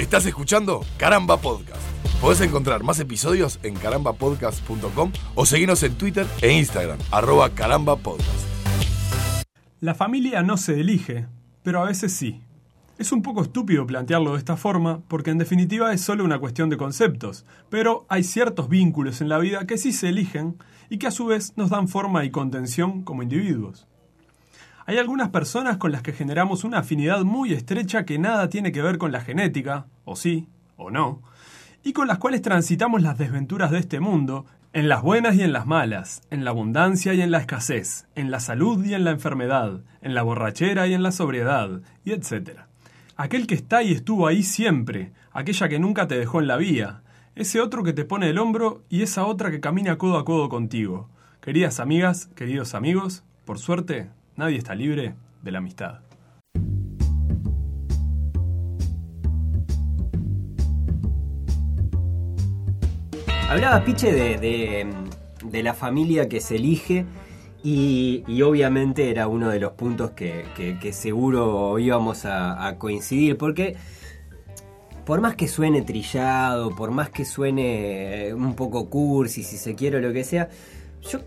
Estás escuchando Caramba Podcast. Podés encontrar más episodios en carambapodcast.com o seguirnos en Twitter e Instagram, arroba carambapodcast. La familia no se elige, pero a veces sí. Es un poco estúpido plantearlo de esta forma, porque en definitiva es solo una cuestión de conceptos, pero hay ciertos vínculos en la vida que sí se eligen y que a su vez nos dan forma y contención como individuos. Hay algunas personas con las que generamos una afinidad muy estrecha que nada tiene que ver con la genética, o sí, o no, y con las cuales transitamos las desventuras de este mundo, en las buenas y en las malas, en la abundancia y en la escasez, en la salud y en la enfermedad, en la borrachera y en la sobriedad, y etc. Aquel que está y estuvo ahí siempre, aquella que nunca te dejó en la vía, ese otro que te pone el hombro y esa otra que camina codo a codo contigo. Queridas amigas, queridos amigos, por suerte, nadie está libre de la amistad. Hablaba Piche de, de, la familia que se elige y, obviamente era uno de los puntos que, seguro íbamos a, coincidir, porque por más que suene trillado, por más que suene un poco cursi, si se quiere o lo que sea, yo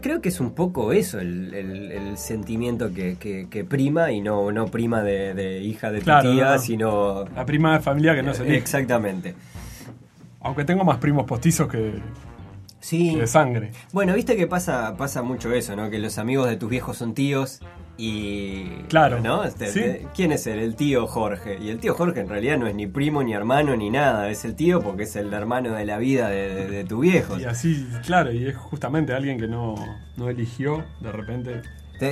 creo que es un poco eso el, sentimiento que, prima y no, no prima de, hija de tu tía, sino... La prima de familia que no se elige. Exactamente. Aunque tengo más primos postizos que, sí. de sangre. Bueno, viste que pasa, pasa mucho eso, ¿no? Que los amigos de tus viejos son tíos y. Claro. ¿No? Este, ¿Quién es él? El tío Jorge. Y el tío Jorge en realidad no es ni primo, ni hermano, ni nada. Es el tío porque es el hermano de la vida de, tu viejo. Y así, claro, y es justamente alguien que no, no eligió de repente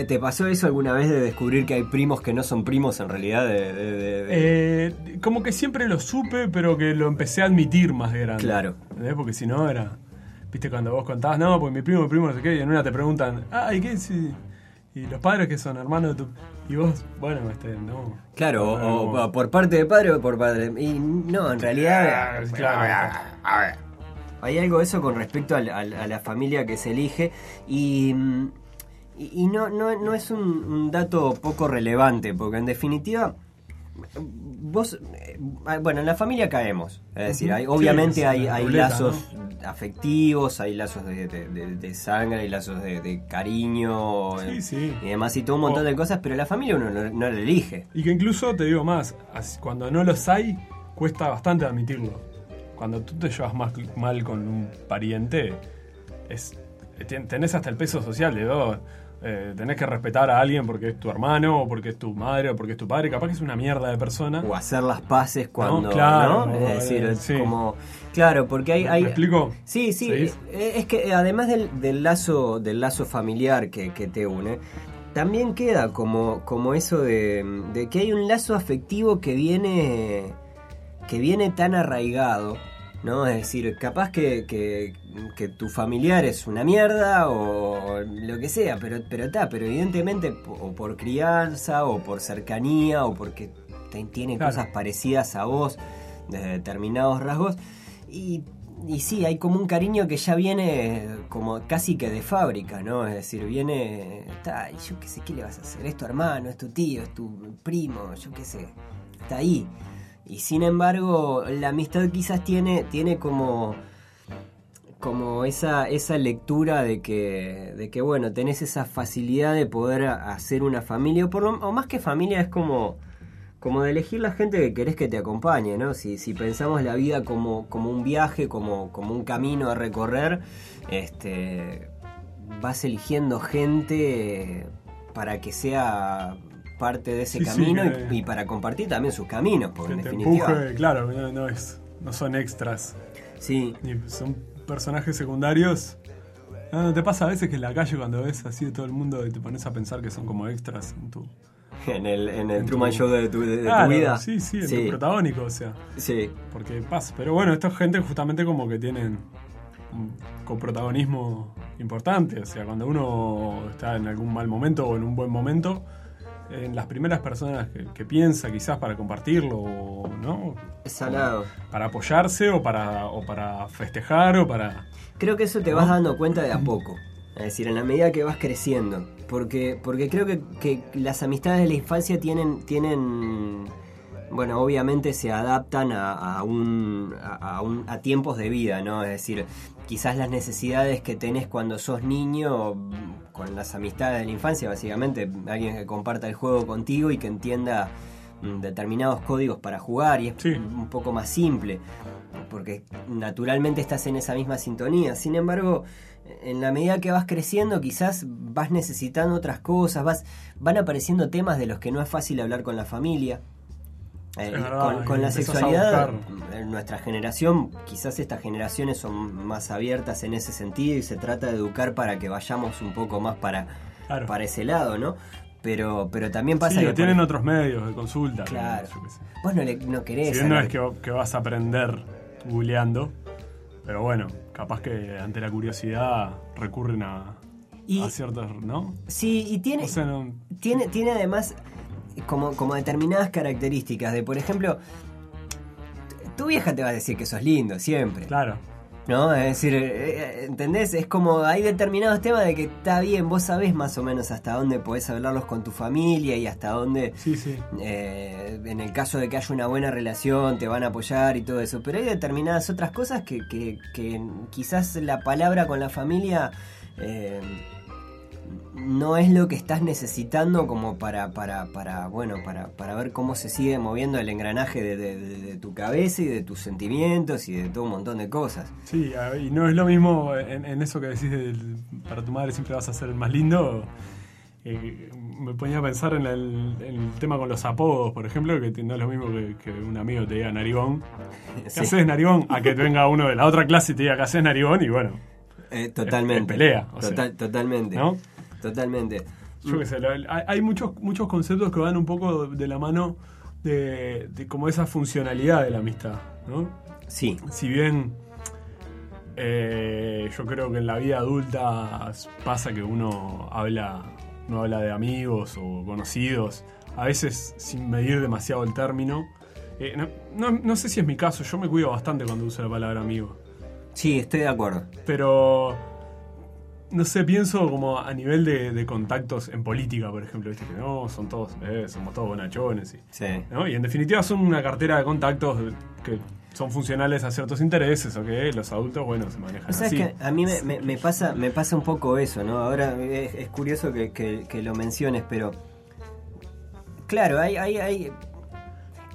¿Te, pasó eso alguna vez de descubrir que hay primos que no son primos en realidad? Eh, como que siempre lo supe, pero que lo empecé a admitir más grande. Claro. Porque si no era. Viste, cuando vos contabas, no, pues mi primo, mi primo, no sé qué, y en una te preguntan, ah, ¿y qué? Si, y los padres que son hermanos de tu. Y vos, bueno, este, no. Claro, o, por parte de padre o por padre. Y no, en realidad. Ah, claro. A ver. Hay algo de eso con respecto a la familia que se elige. Y y, no, no, no, es un, dato poco relevante, porque en definitiva, vos, bueno, en la familia caemos. Es decir, hay, obviamente hay, hay lazos afectivos, hay lazos de, sangre, hay lazos de, cariño y demás, y todo un montón de cosas, pero la familia uno no, no la elige. Y que incluso, te digo más, cuando no los hay, cuesta bastante admitirlo. Cuando tú te llevas más mal con un pariente, es, tenés hasta el peso social de dos eh, tenés que respetar a alguien porque es tu hermano, o porque es tu madre, o porque es tu padre. Capaz que es una mierda de persona. O hacer las paces cuando. Claro. Es decir, es como. Claro, porque hay. hay ¿Me explico? Sí, sí. Eh, es que además del, lazo, del lazo familiar que, te une, también queda como, como eso de, de, que hay un lazo afectivo que viene. que viene tan arraigado ¿no? Es decir, capaz que, que, tu familiar es una mierda o lo que sea, pero pero está, pero evidentemente o por crianza o por cercanía o porque tiene cosas parecidas a vos de determinados rasgos y y sí, hay como un cariño que ya viene como casi que de fábrica, ¿no? Es decir, viene, está, yo qué sé, ¿qué le vas a hacer? Es tu hermano, es tu tío, es tu primo, yo qué sé, está ahí. Y sin embargo, la amistad quizás tiene, tiene como, como esa, esa lectura de que, de que, bueno, tenés esa facilidad de poder hacer una familia, o, por o más que familia es como, como de elegir la gente que querés que te acompañe, ¿no? Si, si pensamos la vida como, como un viaje, como, como un camino a recorrer, este, vas eligiendo gente para que sea parte de ese camino y, para compartir también sus caminos, porque en definitiva. claro, no, es, no son extras. Sí. son personajes secundarios. No, te pasa a veces que en la calle cuando ves así de todo el mundo y te pones a pensar que son como extras en tu. En el, en el Truman Show de tu, de, tu vida. Sí, sí, en tu protagónico, o sea. Sí. Porque pasa. Pero bueno, esta gente justamente como que tienen un coprotagonismo importante. O sea, cuando uno está en algún mal momento o en un buen momento, en las primeras personas que, piensa quizás para compartirlo, ¿no? Es salado. Para apoyarse o para, o para festejar o para... Creo que eso te vas dando cuenta de a poco. Es decir, en la medida que vas creciendo. Porque, porque creo que, las amistades de la infancia tienen, tienen bueno, obviamente se adaptan a, a un, a, a un- a tiempos de vida, ¿no? Es decir, quizás las necesidades que tenés cuando sos niño, con las amistades de la infancia, básicamente, alguien que comparta el juego contigo y que entienda mm, determinados códigos para jugar y es Sí. un poco más simple, porque naturalmente estás en esa misma sintonía. Sin embargo, en la medida que vas creciendo, quizás vas necesitando otras cosas, vas, van apareciendo temas de los que no es fácil hablar con la familia. Eh, verdad, con, la sexualidad, en nuestra generación, quizás estas generaciones son más abiertas en ese sentido y se trata de educar para que vayamos un poco más para, Claro. para ese lado, ¿no? Pero, pero también pasa Sí, que... por tienen otros medios de consulta. Claro. yo qué sé. Vos no, le, no querés... Si bien no es que, que vas a aprender googleando, pero bueno, capaz que ante la curiosidad recurren a, Y- a ciertos, ¿no? Sí, y tiene... O sea, no- tiene, tiene además como, como determinadas características de, por ejemplo, tu vieja te va a decir que sos lindo siempre. claro. ¿No? Es decir, eh, eh, ¿entendés? Es como hay determinados temas de que está bien, vos sabés más o menos hasta dónde podés hablarlos con tu familia y hasta dónde, Sí, sí. eh, en el caso de que haya una buena relación, te van a apoyar y todo eso. Pero hay determinadas otras cosas que, que, que quizás la palabra con la familia eh, no es lo que estás necesitando como para, para, para bueno, para, para ver cómo se sigue moviendo el engranaje de, de- de- de tu cabeza y de tus sentimientos y de todo un montón de cosas. Sí, a- y no es lo mismo en, en eso que decís del- para tu madre siempre vas a ser el más lindo. Eh, me ponía a pensar en el, en el tema con los apodos, por ejemplo, que no es lo mismo que, que un amigo te diga narigón. ¿Qué Sí. haces narigón? A que venga uno de la otra clase y te diga que haces narigón y bueno, Eh, totalmente. en pelea, o sea. Total- totalmente. ¿no? Totalmente. Yo qué sé, hay, hay muchos, muchos conceptos que van un poco de la mano de, de como esa funcionalidad de la amistad, ¿no? Sí. Si bien eh, yo creo que en la vida adulta pasa que uno habla, no habla de amigos o conocidos, a veces sin medir demasiado el término. Eh, no, no- no sé si es mi caso, yo me cuido bastante cuando uso la palabra amigo. Sí, estoy de acuerdo. Pero no sé, pienso como a nivel de, de contactos en política, por ejemplo, ¿viste? que no, son todos, eh, somos todos bonachones. Y, Sí. ¿no? y en definitiva son una cartera de contactos que son funcionales a ciertos intereses o que los adultos, bueno, se manejan O sea, es así. que a mí me, me- me pasa, me pasa un poco eso, ¿no? Ahora es, es curioso que, que- que lo menciones, pero. Claro, hay. hay, hay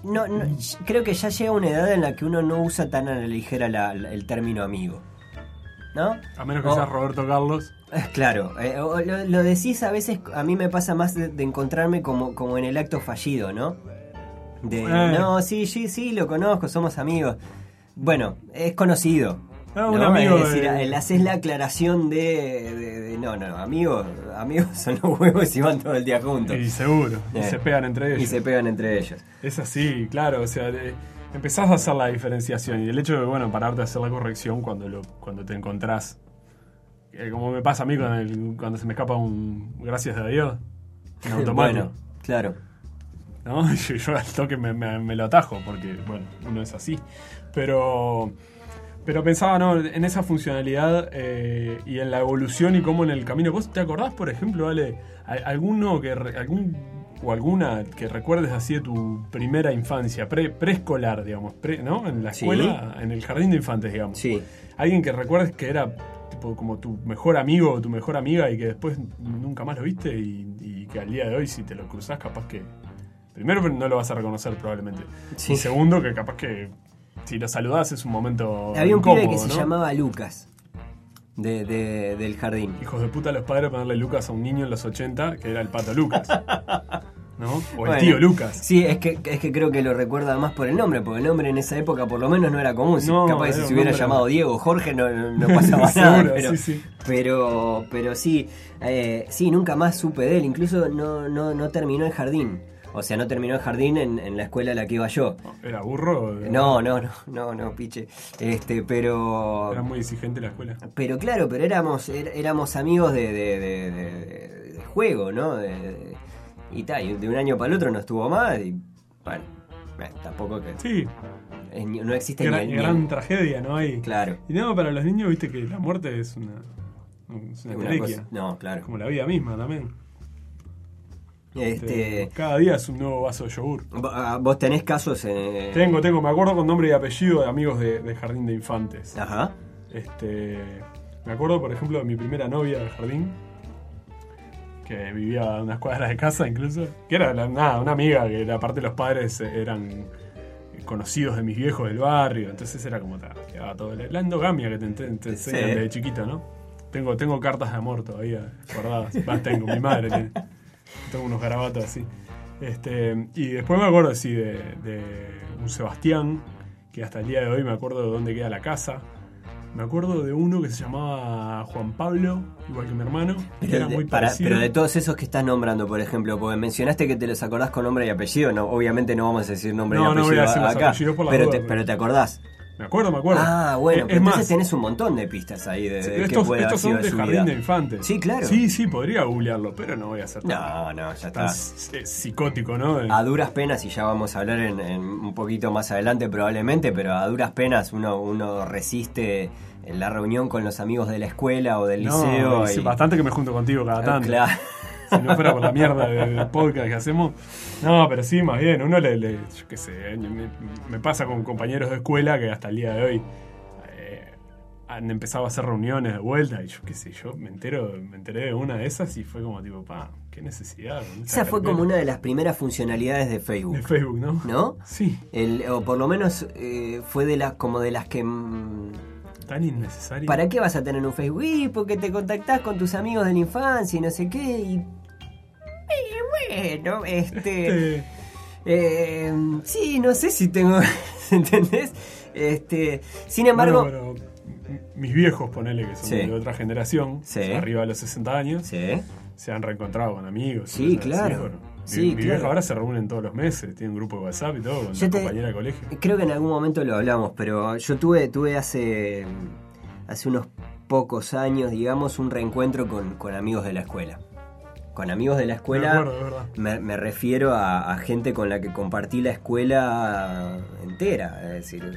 no, no, creo que ya llega una edad en la que uno no usa tan a la ligera la- la- el término amigo. ¿No? A menos que O- seas Roberto Carlos. Claro, eh, o lo, lo decís a veces, a mí me pasa más de, de encontrarme como, como en el acto fallido, ¿no? De, Eh. no, sí, sí, sí, lo conozco, somos amigos. Bueno, es conocido. Ah, un ¿no? amigo Es decir, de- el- haces la aclaración de, de- de- no, no, amigos, amigos son los huevos y van todo el día juntos. Y seguro, y Eh. se pegan entre ellos. Y se pegan entre ellos. Es así, claro, o sea, de- empezás a hacer la diferenciación y el hecho de, bueno, pararte a hacer la corrección cuando, lo, cuando te encontrás, eh, como me pasa a mí el- cuando se me escapa un gracias a Dios, en automático. Bueno, claro. ¿no? Yo, yo al toque me, me- me lo atajo, porque, bueno, uno es así. Pero, pero pensaba, ¿no? En esa funcionalidad eh, y en la evolución y cómo en el camino. ¿Vos te acordás, por ejemplo, Ale, alguno que, algún o alguna que recuerdes así de tu primera infancia, pre- preescolar, digamos, pre- ¿no? En la Sí. escuela, en el jardín de infantes, digamos. Sí. Alguien que recuerdes que era tipo como tu mejor amigo o tu mejor amiga y que después nunca más lo viste y, y que al día de hoy si te lo cruzás capaz que... Primero no lo vas a reconocer probablemente. Sí. Y segundo que capaz que si lo saludás es un momento Había un incómodo, pibe que se llamaba Lucas, de, de- del jardín. Hijos de puta los padres ponerle Lucas a un niño en los 80 que era el pato Lucas. ¿No? O el tío Lucas. Sí, es que, es que creo que lo recuerda más por el nombre, porque el nombre en esa época por lo menos no era común. No, capaz que si se hubiera llamado Diego o Jorge no, no- no pasaba nada. Seguro, Pero, sí, sí. pero, pero sí, eh, sí, nunca más supe de él. Incluso no, no, no terminó el jardín. O sea, no terminó el jardín en, en la escuela a la que iba yo. ¿Era burro? No, no, no, no, no, piche. Este, pero. Era muy exigente la escuela. Pero claro, pero éramos, er- éramos amigos de, de- de- de- de juego, ¿no? Y tal, y de un año para el otro no estuvo más y bueno, eh, tampoco que Sí, es no existe gran, ni, ni- gran tragedia, ¿no? hay Claro. Y no, para los niños, viste que la muerte es una, es una una cosa- no, claro. Como la vida misma también. Este, cada día es un nuevo vaso de yogur. ah, vos tenés casos en... Tengo, tengo, me acuerdo con nombre y apellido de amigos de, de jardín de infantes. Ajá. Este, me acuerdo, por ejemplo, de mi primera novia del jardín, que vivía a unas cuadras de casa incluso, que era la- nada, una amiga, que aparte los padres eran conocidos de mis viejos del barrio, entonces era como todo la, la endogamia que te, te- te enseñan Sí. desde chiquito, ¿no? Tengo, tengo cartas de amor todavía guardadas, más tengo, mi madre tiene. Tengo unos garabatos así. Este, y después me acuerdo, de, de un Sebastián, que hasta el día de hoy me acuerdo de dónde queda la casa. Me acuerdo de uno que se llamaba Juan Pablo, igual que mi hermano, Pero era de, muy para- pero de todos esos que estás nombrando, por ejemplo, porque mencionaste que te los acordás con nombre y apellido, no, obviamente no vamos a decir nombre No, y no voy a apellido decir los acá, apellidos por las pero, dudas, te, pero te acordás. Me acuerdo, me acuerdo. Ah, bueno, es, pero es entonces más, tenés un montón de pistas ahí de, de estos, haber estos son de jardín vida. de infantes. Sí, claro. Sí, sí, podría googlearlo, pero no voy a hacer No, no, ya tan está. eh, psicótico, ¿no? A duras penas, y ya vamos a hablar en, en un poquito más adelante probablemente, pero a duras penas uno, uno resiste en la reunión con los amigos de la escuela o del No, liceo. y- bastante que me junto contigo cada Ah, tanto. claro. Si no fuera por la mierda del podcast que hacemos. No, pero sí, más bien, uno le, le- yo qué sé, me, me pasa con compañeros de escuela que hasta el día de hoy eh, han empezado a hacer reuniones de vuelta y yo qué sé, yo me entero, me enteré de una de esas y fue como tipo, pa, qué necesidad. Esa fue como una de las primeras funcionalidades de Facebook. de Facebook, ¿no? ¿No? Sí, El- o por lo menos eh, fue de las como de las que mm, tan innecesario. ¿Para qué vas a tener un Facebook? Y porque te contactás con tus amigos de la infancia y no sé qué y bueno, este Este, eh, sí, no sé si tengo ¿entendés? Este, sin embargo, bueno, pero m- mis viejos, ponele que son Sí. de otra generación, Sí. arriba de los 60 años, sí. se han reencontrado con amigos. Sí, claro. bueno. Sí, mi, mi claro. viejo ahora se reúnen todos los meses, tiene un grupo de WhatsApp y todo, con te- compañera de colegio. Creo que en algún momento lo hablamos, pero yo tuve, tuve hace, hace unos pocos años, digamos, un reencuentro con, con amigos de la escuela. Con amigos de la Me escuela acuerdo, de verdad. me, me refiero a, a gente con la que compartí la escuela entera, es decir,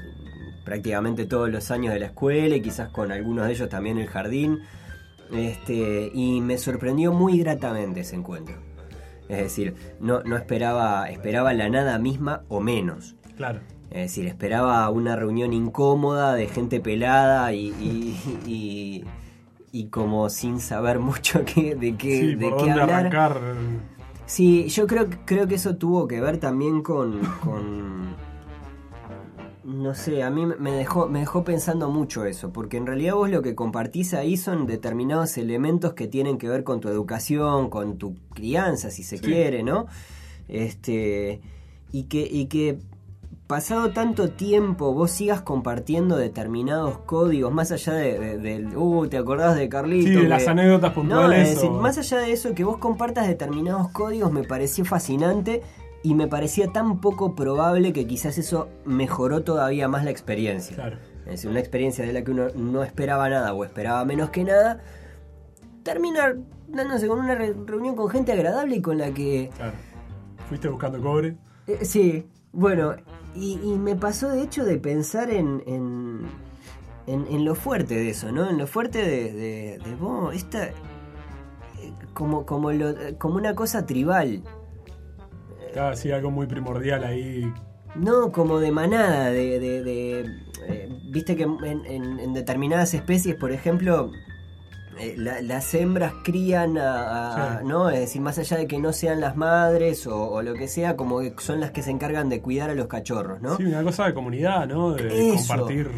prácticamente todos los años de la escuela y quizás con algunos de ellos también el jardín. Este, y me sorprendió muy gratamente ese encuentro. Es decir, no, no esperaba, esperaba la nada misma o menos. Claro. Es decir, esperaba una reunión incómoda de gente pelada y, y, y- y como sin saber mucho qué, de qué, Sí, de por qué dónde hablar. arrancar. Sí, yo creo, creo que eso tuvo que ver también con, con- No sé, a mí me dejó, me dejó pensando mucho eso, porque en realidad vos lo que compartís ahí son determinados elementos que tienen que ver con tu educación, con tu crianza, si se Sí. quiere, ¿no? Este, y que, y que pasado tanto tiempo vos sigas compartiendo determinados códigos, más allá de, de- del, uh, ¿te acordás de Carlito? Sí, de que- las anécdotas no, puntuales. es decir, o- más allá de eso, que vos compartas determinados códigos me pareció fascinante y me parecía tan poco probable que quizás eso mejoró todavía más la experiencia. Claro. Es decir, una experiencia de la que uno no esperaba nada o esperaba menos que nada, terminar dándose con una re- reunión con gente agradable y con la que Claro. Fuiste buscando cobre. eh, sí, bueno, y, y me pasó de hecho de pensar en, en, en- en lo fuerte de eso, ¿no? En lo fuerte de, de, de, "Oh, esta, eh, como, como, lo- como una cosa tribal, Claro, sí, algo muy primordial ahí. no como de manada, de... de- de, eh, Viste que en, en- en determinadas especies, por ejemplo... eh, la- las hembras crían a, a- Sí. ¿no? Es decir, más allá de que no sean las madres o, o lo que sea, como que son las que se encargan de cuidar a los cachorros, ¿no? Sí, una cosa de comunidad, ¿no? De Eso. compartir.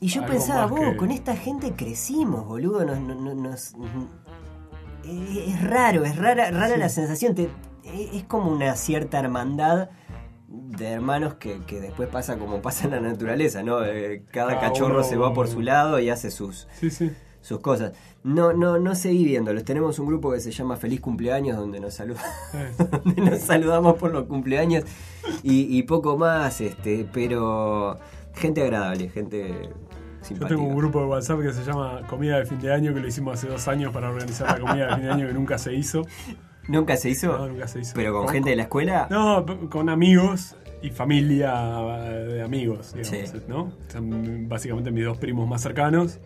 Y yo pensaba, vos, que- con esta gente crecimos, boludo. Nos, nos- nos- es es raro, es rara, rara Sí. la sensación. te- es como una cierta hermandad de hermanos que, que después pasa como pasa en la naturaleza, ¿no? Eh, cada Cada cachorro uno- se va por su lado y hace sus, Sí, sí. sus cosas. No, no, no seguí viéndolos. Tenemos un grupo que se llama Feliz Cumpleaños donde nos saluda. Donde nos saludamos por los cumpleaños y, y poco más, este, pero gente agradable, gente Yo simpática. tengo un grupo de WhatsApp que se llama Comida de Fin de Año, que lo hicimos hace dos años para organizar la comida de fin de año que nunca se hizo. ¿Nunca se hizo? No, nunca se hizo. ¿Pero con gente de la escuela? No, con amigos y familia de amigos, digamos, Sí. ¿no? Son básicamente mis dos primos más cercanos.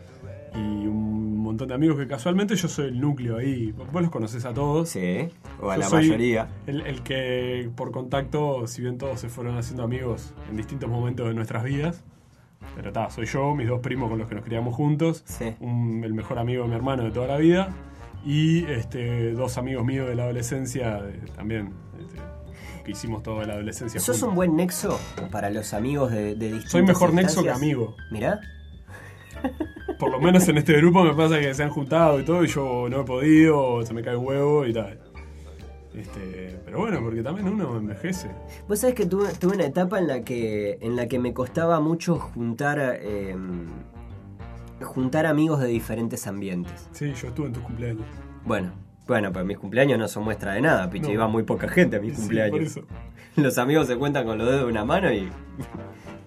y un montón de amigos que casualmente yo soy el núcleo ahí. Vos los conocés a todos. Sí, o a Yo la soy mayoría. El, el que por contacto, si bien todos se fueron haciendo amigos en distintos momentos de nuestras vidas, pero está, soy yo, mis dos primos con los que nos criamos juntos, Sí. un- el mejor amigo de mi hermano de toda la vida y este, dos amigos míos de la adolescencia de- también, este, que hicimos toda la adolescencia. ¿Sos juntos. un buen nexo para los amigos de, de distintas Soy mejor nexo que amigo. Mirá, Por lo menos en este grupo me pasa que se han juntado y todo y yo no he podido, se me cae un huevo y tal. Este, pero bueno, porque también uno envejece. Vos sabés que tuve, tuve una etapa en la que en la que me costaba mucho juntar eh, juntar amigos de diferentes ambientes. Sí, yo estuve en tus cumpleaños. Bueno, bueno, pues mis cumpleaños no son muestra de nada, piche, No. iba muy poca gente a mis Sí, cumpleaños. por eso. Los amigos se cuentan con los dedos de una mano y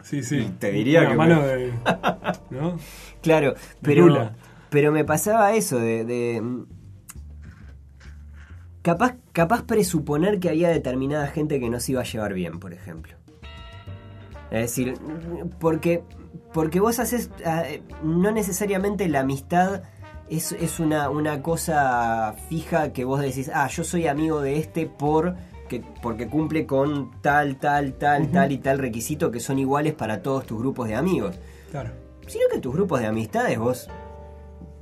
Sí, sí. Te diría Una que mano me- de. ¿No? Claro, pero, Lula. pero me pasaba eso de, de, mm, capaz, capaz presuponer que había determinada gente que no se iba a llevar bien, por ejemplo. Es decir, porque, porque vos haces, ah, eh, no necesariamente la amistad es, es una, una cosa fija que vos decís, ah, yo soy amigo de este por que, porque cumple con tal, tal, tal, tal y tal requisito que son iguales para todos tus grupos de amigos Claro. sino que tus grupos de amistades vos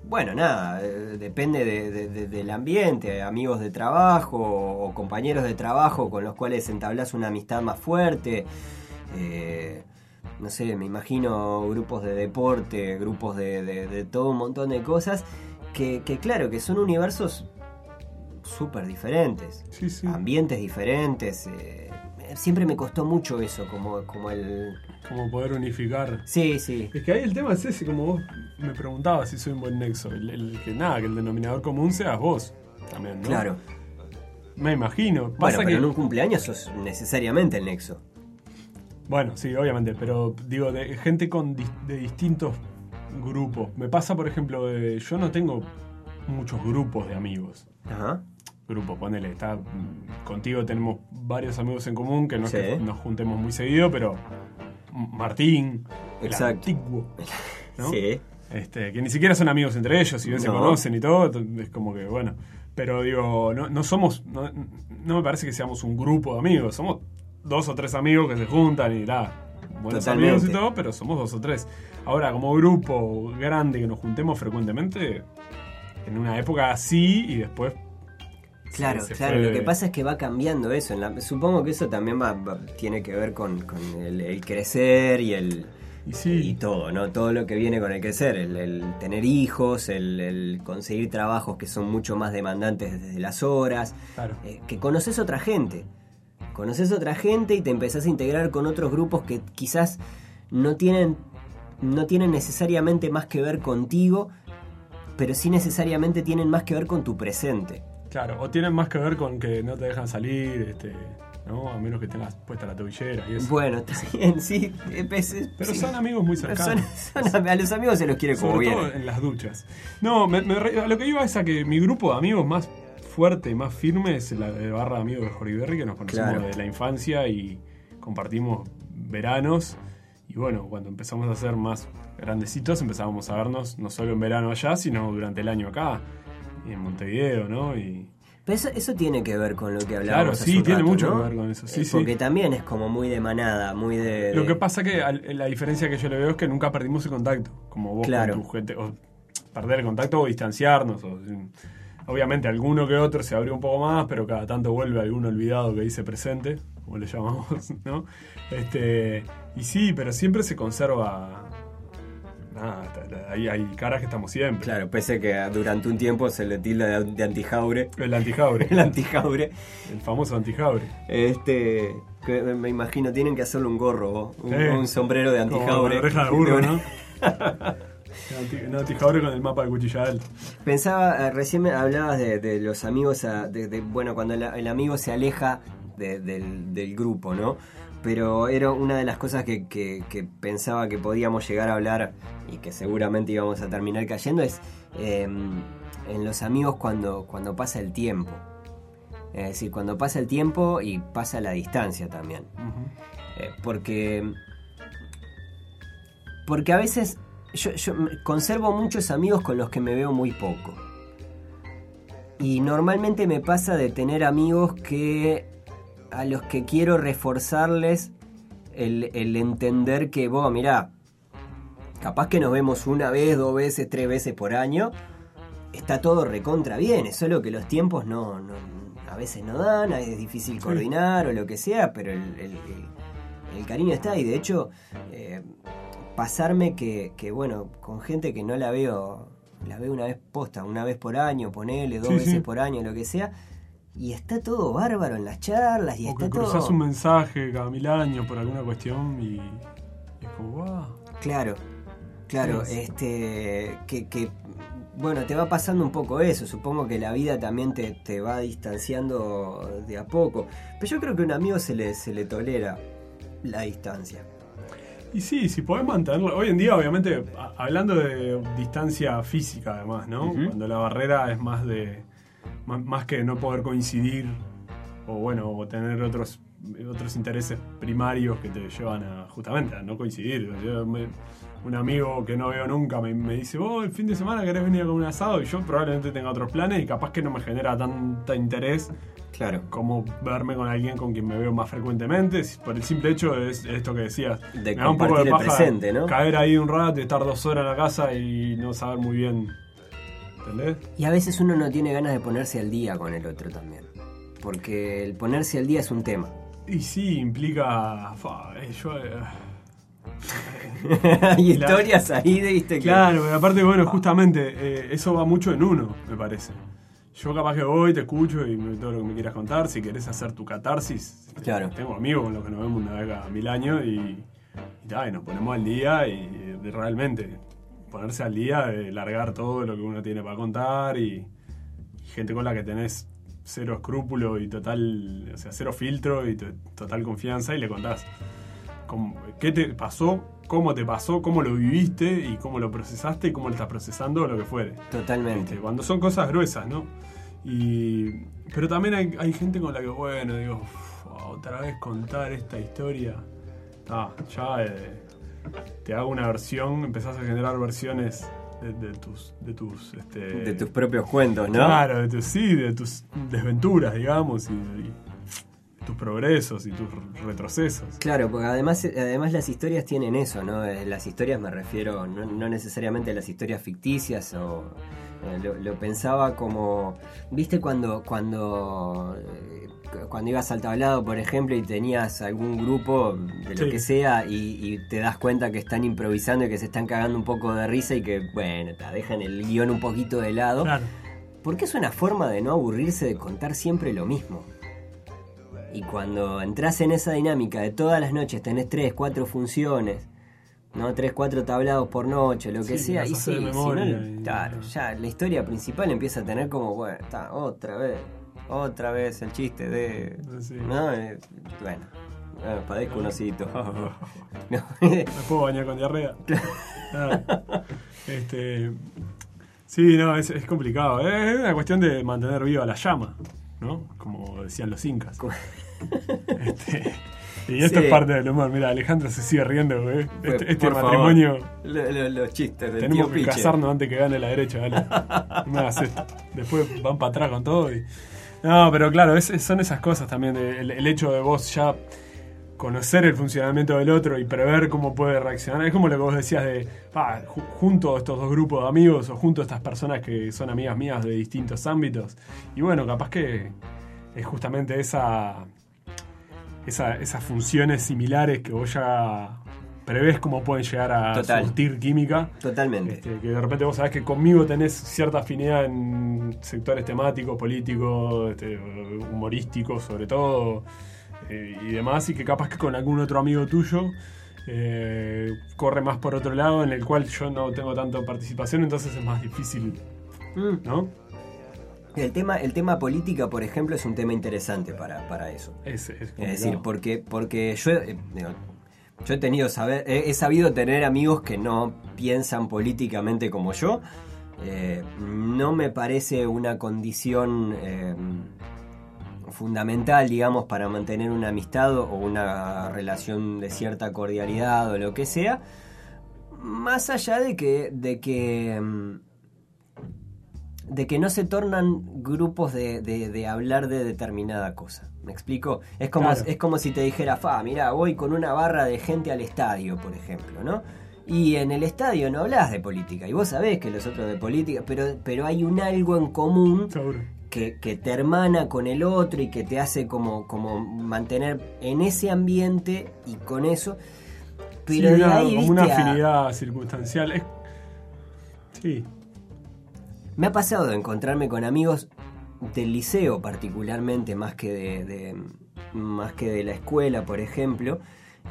bueno nada eh, depende de- de- de- del ambiente amigos de trabajo o compañeros de trabajo con los cuales entablás una amistad más fuerte eh, no sé me imagino grupos de deporte grupos de, de- de todo un montón de cosas que, que claro que son universos súper diferentes Sí, sí. ambientes diferentes eh, siempre me costó mucho eso como, como el Como poder unificar. sí sí Es que ahí el tema es ese, como vos me preguntabas si soy un buen nexo. El, el que nada, que el denominador común seas vos también, ¿no? claro Me imagino. Bueno, Pasa pero que. en un cumpleaños sos necesariamente el nexo. Bueno, sí, obviamente, pero digo, de gente con dis- de distintos grupos. Me pasa, por ejemplo, de- yo no tengo muchos grupos de amigos. Ajá. Grupo, ponele, está, mm, contigo tenemos varios amigos en común que no es Sí. que nos juntemos muy seguido, pero Martín, el Exacto. antiguo, ¿no? Sí. Este, que ni siquiera son amigos entre ellos, si bien se No. conocen y todo, es como que, bueno. Pero digo, no, no somos, no, no me parece que seamos un grupo de amigos, somos dos o tres amigos que se juntan y nada, buenos Totalmente. amigos y todo, pero somos dos o tres. Ahora, como grupo grande que nos juntemos frecuentemente, en una época así y después... Claro, se- se claro. fue- Lo que pasa es que va cambiando eso. en la- supongo que eso también va, va- tiene que ver con, con el, el crecer y el Y sí, y todo, ¿no? Todo lo que viene con el crecer, el, el tener hijos, el, el conseguir trabajos que son mucho más demandantes desde las horas, claro. eh, que conoces otra gente. Conoces otra gente y te empezás a integrar con otros grupos que quizás no tienen, no tienen necesariamente más que ver contigo, pero sí necesariamente tienen más que ver con tu presente. Claro, o tienen más que ver con que no te dejan salir, este, ¿no? A menos que tengas puesta la tobillera y eso. Bueno, está bien, sí. eh, es- es- Pero sí. son amigos muy cercanos. son- a los amigos se los quiere como Sobre todo viene. en las duchas. No, me- a lo que iba es a que mi grupo de amigos más fuerte y más firme es la de barra de amigos de Jorge Berry, que nos conocemos Claro. de la infancia y compartimos veranos. Y bueno, cuando empezamos a ser más grandecitos, empezábamos a vernos no solo en verano allá, sino durante el año acá, y en Montevideo, ¿no? Y Pero eso, eso tiene que ver con lo que claro, hablábamos hace sí, un tiene rato, mucho ¿no? que ver con eso. Sí, Eh, sí. Porque también es como muy de manada, muy de... Lo que pasa que al- la diferencia que yo le veo es que nunca perdimos el contacto, como vos Claro. con tu gente, o perder el contacto o distanciarnos. o- obviamente alguno que otro se abrió un poco más, pero cada tanto vuelve algún olvidado que dice presente, como le llamamos, ¿no? Este, y sí, pero siempre se conserva... Nada, hay, hay caras que estamos siempre. Claro, pese que durante un tiempo se le tilda de, de antijaure. El antijaure, El antijaure. el famoso antijaure. Este... que me imagino, tienen que hacerle un gorro, un, Eh, un sombrero de Como antijaure. la de burro, ¿no? El antijaure con el mapa de cuchilla alta. Pensaba, eh, recién hablabas de, de los amigos, de, de- bueno, cuando el, el amigo se aleja de- del, del grupo, ¿no? Pero era una de las cosas que, que- que pensaba que podíamos llegar a hablar y que seguramente íbamos a terminar cayendo es eh, en los amigos cuando, cuando pasa el tiempo. Es decir, cuando pasa el tiempo y pasa la distancia también. Eh, porque. Porque a veces yo, yo conservo muchos amigos con los que me veo muy poco. Y normalmente me pasa de tener amigos que a los que quiero reforzarles el, el entender que, vos, mirá, capaz que nos vemos una vez, dos veces, tres veces por año, está todo recontra bien, es solo que los tiempos no, no a veces no dan, es difícil coordinar o lo que sea, pero el, el, el cariño está y de hecho eh, pasarme que, que, bueno, con gente que no la veo, la veo una vez posta, una vez por año, ponele, dos Sí, veces sí. por año, lo que sea, y está todo bárbaro en las charlas y O está que cruzás todo... un mensaje cada mil años por alguna cuestión y, y es como, wow. Claro, claro, Sí, este, que, que, bueno, te va pasando un poco eso, supongo que la vida también te, te va distanciando de a poco, pero yo creo que a un amigo se le, se le tolera la distancia. Y sí, si podés mantenerlo. Hoy en día, obviamente, a- hablando de distancia física, además, ¿no? Cuando la barrera es más de. Más, más que no poder coincidir o, bueno, o tener otros otros intereses primarios que te llevan a justamente a no coincidir. Yo me- un amigo que no veo nunca me, me dice, vos el fin de semana querés venir a comer un asado y yo probablemente tenga otros planes y capaz que no me genera tanta interés Claro, como verme con alguien con quien me veo más frecuentemente, por el simple hecho de es- esto que decías. De me da un poco compartir de el paja presente, ¿no? Caer ahí un rato y estar dos horas en la casa y no saber muy bien. ¿Entendés? y a veces uno no tiene ganas de ponerse al día con el otro también, porque el ponerse al día es un tema. Y sí, implica. fa, eh, yo, eh, Hay Claro. historias ahí, viste, que... Claro, pero aparte, bueno, justamente eh, eso va mucho en uno, me parece. Yo capaz que voy, te escucho y me- todo lo que me quieras contar. Si querés hacer tu catarsis, Claro. tengo amigos con los que nos vemos una vez cada mil años y, y, nos ponemos al día y, de realmente ponerse al día de largar todo lo que uno tiene para contar y, y gente con la que tenés cero escrúpulo y total, o sea, cero filtro y to- total confianza y le contás cómo- qué te pasó, cómo te pasó, cómo lo viviste y cómo lo procesaste y cómo lo estás procesando o lo que fuere. Totalmente. Este, cuando son cosas gruesas, ¿no? Y, pero también hay, hay gente con la que, bueno, digo, "Uf, otra vez contar esta historia. Ah, ya eh, te hago una versión, empezás a generar versiones de, de tus. De tus, este, De tus propios cuentos, ¿no? Claro, de tus, sí, de tus desventuras, digamos, y, y tus progresos y tus retrocesos. Claro, porque además, además las historias tienen eso, ¿no? Eh, Las historias me refiero no, no necesariamente a las historias ficticias o eh, lo, lo pensaba como, ¿viste cuando cuando eh, cuando ibas al tablado, por ejemplo, y tenías algún grupo de lo Sí. que sea y, y te das cuenta que están improvisando y que se están cagando un poco de risa y que, bueno, te dejan el guion un poquito de lado? Claro. Porque es una forma de no aburrirse de contar siempre lo mismo. Y cuando entras en esa dinámica de todas las noches tenés tres, cuatro funciones, ¿no? Tres, cuatro tablados por noche, lo que Sí, sea, y sí, de si memoria no, y- claro, ya la historia principal empieza a tener como, bueno, está, otra vez, otra vez el chiste de. Sí. ¿No? Eh, bueno, eh, padezco un osito. No, Me puedo bañar con diarrea. Claro. Este, sí, no, es, es complicado. Es una cuestión de mantener viva la llama, ¿no? Como decían los incas. Este, y esto Sí. es parte del humor. Mira, Alejandro se sigue riendo, güey. Este, este favor. matrimonio. Lo- lo- los chistes del Tenemos tío que Piche. casarnos antes que gane la derecha, dale. No esto. Después van para atrás con todo. y- No, pero claro, es- son esas cosas también. el hecho de vos ya conocer el funcionamiento del otro y prever cómo puede reaccionar. Es como lo que vos decías de, ju- junto a estos dos grupos de amigos o junto a estas personas que son amigas mías de distintos ámbitos. Y bueno, capaz que es justamente esa, esa- esas funciones similares que vos ya prevés cómo pueden llegar a Total. surtir química. Totalmente. Este, que de repente vos sabés que conmigo tenés cierta afinidad en sectores temáticos, políticos, este, humorísticos sobre todo, eh, y demás, y que capaz que con algún otro amigo tuyo eh, corre más por otro lado, en el cual yo no tengo tanta participación, entonces es más difícil, Mm. ¿no? El tema, el tema política, por ejemplo, es un tema interesante para, para eso. Es, es Es complicado. decir, porque, porque yo, eh, yo he tenido saber, he, he sabido tener amigos que no piensan políticamente como yo. Eh, no me parece una condición eh, fundamental, digamos, para mantener una amistad o una relación de cierta cordialidad o lo que sea. Más allá de que, de que, mm, de que no se tornan grupos de, de- de hablar de determinada cosa. ¿Me explico? Es como, Claro. es como si te dijera, fa, mira, voy con una barra de gente al estadio, por ejemplo, ¿no? Y en el estadio no hablas de política, y vos sabés que los otros de política, pero, pero hay un algo en común Seguro. Que, que te hermana con el otro y que te hace como, como mantener en ese ambiente y con eso. Pero Sí, de una- ahí, como una a- afinidad circunstancial. Es- Sí, me ha pasado de encontrarme con amigos del liceo particularmente, más que de, de- más que de la escuela, por ejemplo.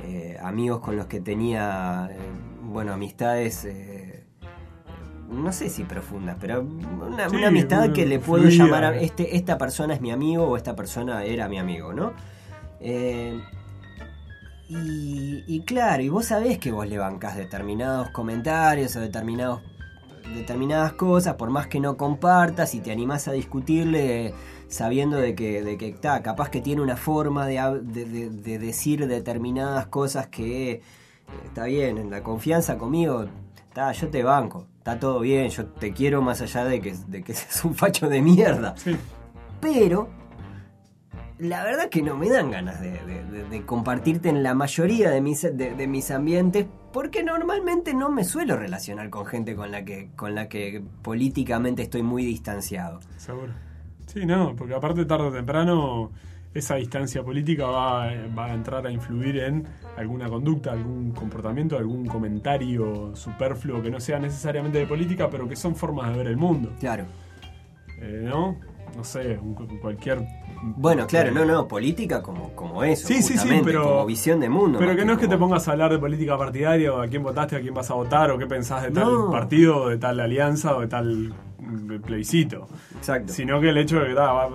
eh, amigos con los que tenía, eh, bueno, amistades... eh, no sé si profundas, pero una, Sí, una amistad una que le puedo llamar a este, esta persona es mi amigo o esta persona era mi amigo, ¿no? Eh, y, y claro, y vos sabés que vos le bancás determinados comentarios o determinados, determinadas cosas, por más que no compartas y te animás a discutirle sabiendo de que, de que está, capaz que tiene una forma de- de- de decir determinadas cosas que eh, está bien, en la confianza conmigo, está, yo te banco, está todo bien, yo te quiero más allá de que, de que seas un facho de mierda. sí. Pero la verdad que no me dan ganas de, de- compartirte en la mayoría de mis, de, de mis ambientes porque normalmente no me suelo relacionar con gente con la que, con la que políticamente estoy muy distanciado. Seguro. Sí, no, porque aparte tarde o temprano esa distancia política va, va a entrar a influir en alguna conducta, algún comportamiento, algún comentario superfluo que no sea necesariamente de política, pero que son formas de ver el mundo. Claro. Eh, ¿No? No sé, un- cualquier... Bueno, claro, no, no, política como, como eso, Sí, sí, sí, pero- como visión de mundo. Pero que no es que te pongas a hablar de política partidaria o a quién votaste, a quién vas a votar o qué pensás de tal No. partido, o de tal alianza o de tal mm, plebiscito. Exacto. Sino que el hecho de que, da,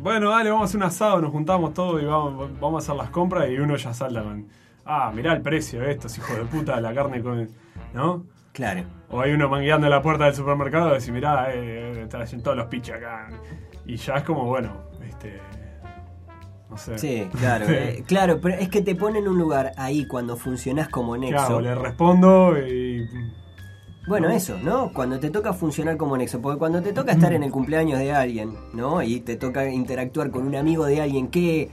bueno, dale, vamos a hacer un asado, nos juntamos todos y vamos, vamos a hacer las compras y uno ya salta con, ah, mirá el precio de estos hijos de puta, la carne con, ¿no? Claro. O hay uno mangueando en la puerta del supermercado y decir, mirá, eh, están haciendo todos los piches acá. Y ya es como, bueno, este, no sé. Sí, claro. eh, claro, pero es que te pone en un lugar ahí cuando funcionás como ¿Qué nexo. hago? Le respondo y... Bueno, ¿no? eso, ¿no? Cuando te toca funcionar como nexo, porque cuando te toca estar en el cumpleaños de alguien, ¿no? Y te toca interactuar con un amigo de alguien que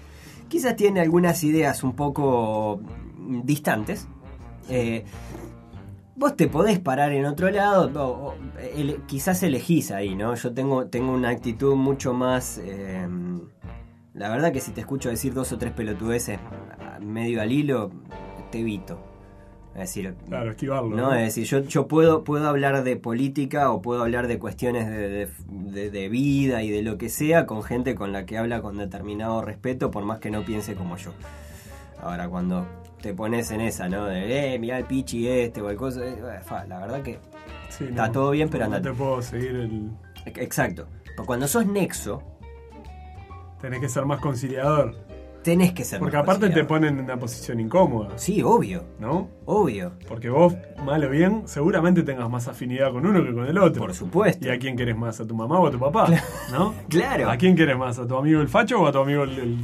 quizás tiene algunas ideas un poco mm, distantes, eh, vos te podés parar en otro lado, o- o, ele- quizás elegís ahí, ¿no? Yo tengo, tengo una actitud mucho más... eh, la verdad que si te escucho decir dos o tres pelotudeces medio al hilo, te evito. Es decir, Claro, esquivarlo. no, es decir, yo, yo puedo, puedo hablar de política o puedo hablar de cuestiones de, de- de- de vida y de lo que sea con gente con la que habla con determinado respeto, por más que no piense como yo. Ahora, cuando te pones en esa, ¿no? De, eh, mirá el pichi este o el cosa, eh, la verdad que... Sí, está todo bien, pero no andate. te puedo seguir el... Exacto. Pero cuando sos nexo, Tenés que ser más conciliador. tenés que ser Porque más aparte te ponen en una posición incómoda, Sí, obvio, ¿no? obvio. Porque vos, mal o bien, seguramente tengas más afinidad con uno que con el otro. Por supuesto. ¿Y a quién querés más? ¿A tu mamá o a tu papá? ¿No? Claro. ¿A quién querés más? ¿A tu amigo el facho o a tu amigo el, el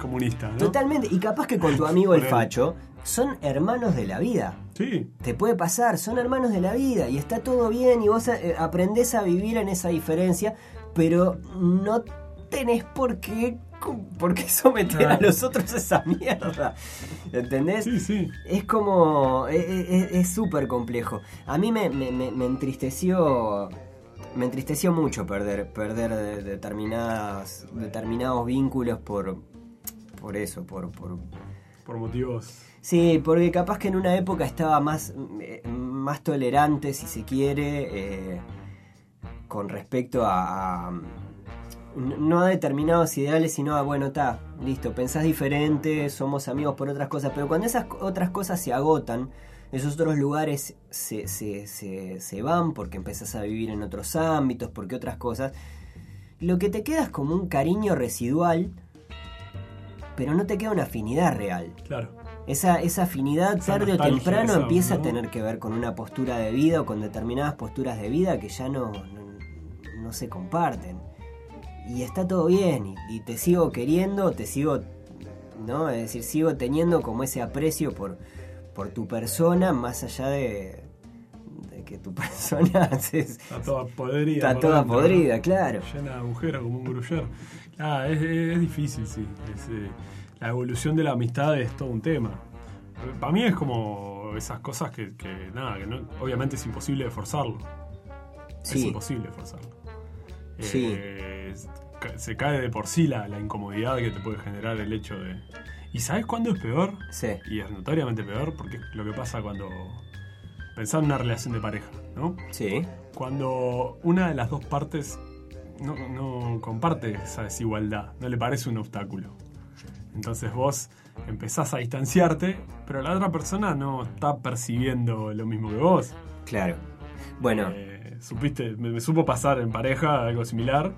comunista? ¿no? Totalmente. Y capaz que con tu amigo el facho son hermanos de la vida. Sí, Te puede pasar, son hermanos de la vida y está todo bien y vos eh, aprendés a vivir en esa diferencia, pero no tenés por qué, por qué someter a los otros a esa mierda. ¿Entendés? sí, sí. Es como. e- e- Es súper complejo. A mí me, me- me- entristeció. Me entristeció mucho perder, perder de- determinadas, determinados vínculos por. Por eso, por, por, Por motivos. Sí, porque capaz que en una época estaba más, eh, más tolerante, si se quiere, eh, con respecto a, a- no a determinados ideales, sino a, bueno, está, listo, pensás diferente, somos amigos por otras cosas, pero cuando esas otras cosas se agotan, esos otros lugares se, se, se, se van porque empezás a vivir en otros ámbitos, porque otras cosas, lo que te queda es como un cariño residual, pero no te queda una afinidad real. Claro. Esa, esa afinidad Esa tarde o temprano esa, empieza a tener que ver con una postura de vida o con determinadas posturas de vida que ya no, no, no se comparten. Y está todo bien, y, y te sigo queriendo, te sigo, ¿no? Es decir, sigo teniendo como ese aprecio por, por tu persona, más allá de, que tu persona se- Está toda podrida. está toda dentro, ¿no? podrida, claro. Llena de agujeros como un gruyer. Ah, es, es- es difícil, sí. Es, eh, la evolución de la amistad es todo un tema. Para mí es como esas cosas que, que, nada, que no, obviamente es imposible forzarlo. Es Sí, imposible forzarlo. Sí. Eh, es- se cae de por sí la, la incomodidad que te puede generar el hecho de... ¿Y sabes cuándo es peor? sí, Y es notoriamente peor porque es lo que pasa cuando... Pensá en una relación de pareja, ¿no? sí, Cuando una de las dos partes no, no comparte esa desigualdad, no le parece un obstáculo. Entonces vos empezás a distanciarte, pero la otra persona no está percibiendo lo mismo que vos. claro. Bueno, Eh, supiste, me, me supo pasar en pareja algo similar,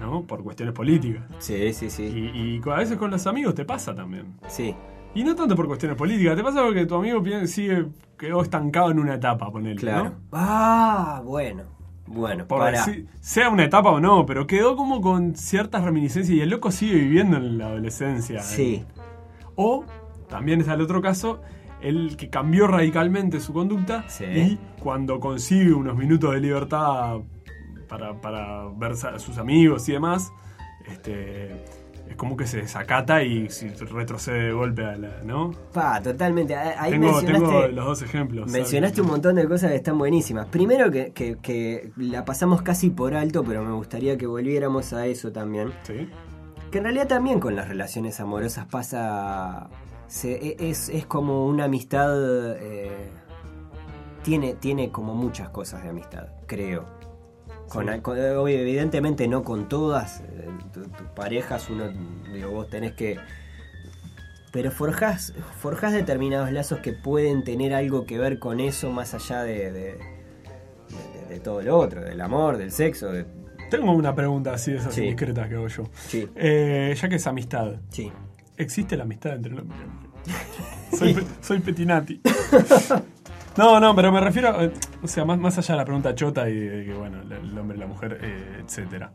¿no? Por cuestiones políticas. sí, sí, sí, Y, y a veces con los amigos te pasa también. sí, Y no tanto por cuestiones políticas, te pasa porque tu amigo sigue, quedó estancado en una etapa, ponele, claro. ¿no? Ah, bueno, bueno, Por para. sea una etapa o no, pero quedó como con ciertas reminiscencias y el loco sigue viviendo en la adolescencia. Sí, O, también está el otro caso, el que cambió radicalmente su conducta Sí. y cuando consigue unos minutos de libertad para, para ver a sus amigos y demás, este, es como que se desacata y retrocede de golpe a la, ¿no? pa, totalmente. Ahí tengo, mencionaste. tengo los dos ejemplos. Mencionaste un montón de cosas que están buenísimas. Primero que, que- que la pasamos casi por alto, pero me gustaría que volviéramos a eso también. Sí. Que en realidad también con las relaciones amorosas pasa... se- e- es, es como una amistad... eh, tiene, tiene como muchas cosas de amistad, creo. Con, Sí. con- obvio, evidentemente no con todas. eh, tu- tus parejas, uno, digo, vos tenés que... Pero forjás, forjás determinados lazos que pueden tener algo que ver con eso más allá de, de, de- de todo lo otro, del amor, del sexo. de- Tengo una pregunta así de esas Sí. indiscretas que hago yo. sí, Eh, ya que es amistad, sí. ¿existe la amistad entre mujer? Soy, soy Petinati. No, no, pero me refiero, eh, o sea, más, más allá de la pregunta chota y de que, bueno, el- hombre y la mujer, eh, etcétera.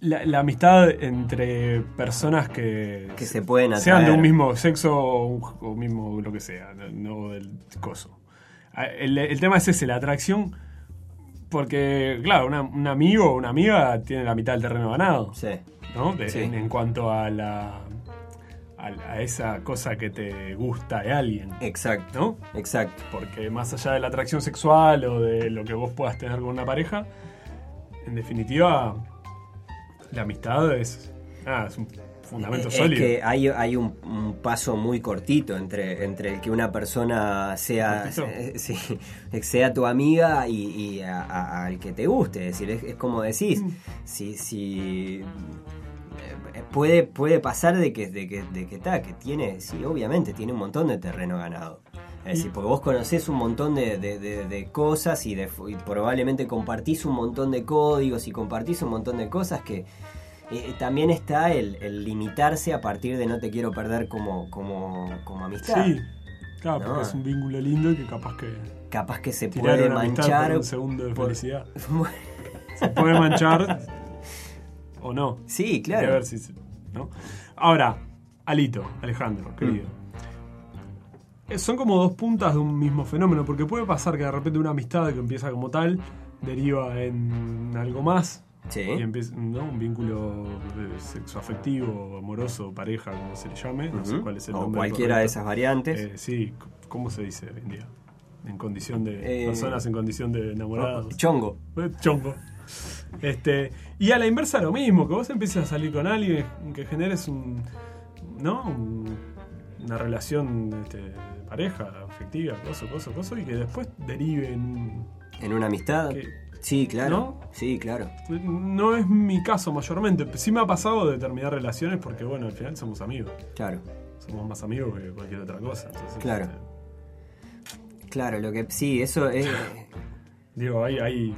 La, la amistad entre personas que, Que se pueden sean de atraer. un mismo sexo o, un- o mismo lo que sea, no, no del coso. Ah, El, el tema es ese, la atracción, porque, claro, una- un amigo o una amiga tiene la mitad del terreno ganado. Sí, ¿no? De- Sí. en, en cuanto a la a, a esa cosa que te gusta de alguien, exacto, ¿no? exacto. Porque más allá de la atracción sexual o de lo que vos puedas tener con una pareja, en definitiva, la amistad es, ah, es un fundamento Es sólido. que hay, hay un, un paso muy cortito entre, entre el que una persona sea, eh, sí, sea tu amiga y, y a- a- al que te guste. Es decir, es, es como decís, Mm. si, si puede, puede pasar de que, de que, de que, ta, que tiene, sí, obviamente tiene un montón de terreno ganado. Es decir, porque vos conocés un montón de, de- de- de cosas y, probablemente compartís un montón de códigos y compartís un montón de cosas que eh, también está el, el limitarse a partir de no te quiero perder como, como, como amistad. Sí, claro, porque es un vínculo lindo y que capaz que Capaz que se puede manchar. por un segundo de felicidad. Se puede manchar o no. sí, claro. ver si ¿no? Ahora, Alito, Alejandro, querido. Eh, Son como dos puntas de un mismo fenómeno, porque puede pasar que de repente una amistad que empieza como tal deriva en algo más. Sí. Y empieza, ¿no? Un vínculo eh, sexoafectivo, amoroso, pareja, como se le llame. No sé cuál es el o nombre cualquiera de esas variantes. Eh, sí, ¿cómo se dice hoy en día? En condición de. Eh, personas en condición de enamorados. Chongo. Eh, Chongo. Este, y a la inversa lo mismo, que vos empieces a salir con alguien, que generes un. ¿No? Un- una relación este, de pareja, afectiva, coso, coso, coso, y que después derive en. ¿En una amistad? que- Sí, claro. ¿No? Sí, claro. no es mi caso mayormente. Sí me ha pasado de terminar relaciones porque, bueno, al final somos amigos. Claro. Somos más amigos que cualquier otra cosa. Entonces, Claro. este, Claro, lo que. Sí, eso es. digo, hay, hay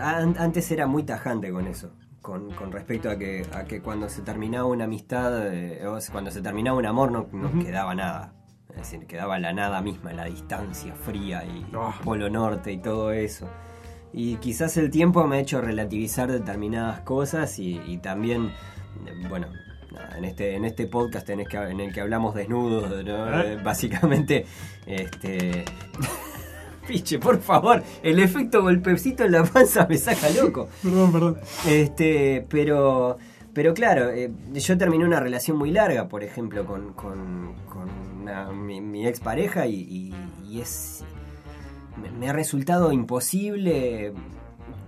Antes era muy tajante con eso. Con, con respecto a que, a que cuando se terminaba una amistad, eh, cuando se terminaba un amor, no, no quedaba nada. Es decir, quedaba la nada misma, la distancia fría y Ah. Polo Norte y todo eso. Y quizás el tiempo me ha hecho relativizar determinadas cosas y, y también, eh, bueno, en este, en este podcast en el que, en el que hablamos desnudos, ¿no? ¿Eh? Eh, básicamente, este, Piche, por favor, el efecto golpecito en la panza me saca loco. Perdón, perdón. Este, pero, pero claro, eh, yo terminé una relación muy larga, por ejemplo, con, con, con una- mi, mi expareja y, y- y es me, me ha resultado imposible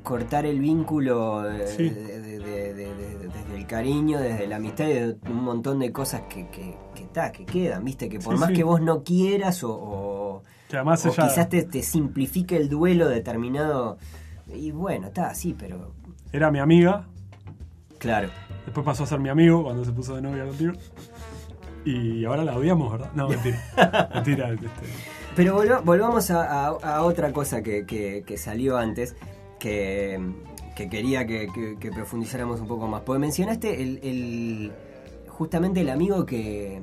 cortar el vínculo de- Sí. de- de- de- de- de- desde el cariño, desde la amistad y de un montón de cosas que, que, que, ta, que quedan, viste, que por Sí, más sí. que vos no quieras o, o- Que además o ella. quizás te, te simplifique el duelo determinado. Y bueno, está así, pero Era mi amiga. claro. Después pasó a ser mi amigo cuando se puso de novia contigo. Y ahora la odiamos, ¿verdad? No, mentira. mentira. Este, Pero volva- volvamos a, a- a otra cosa que, que- que salió antes, que, que quería que, profundizáramos un poco más. Porque mencionaste el, el- justamente el amigo que,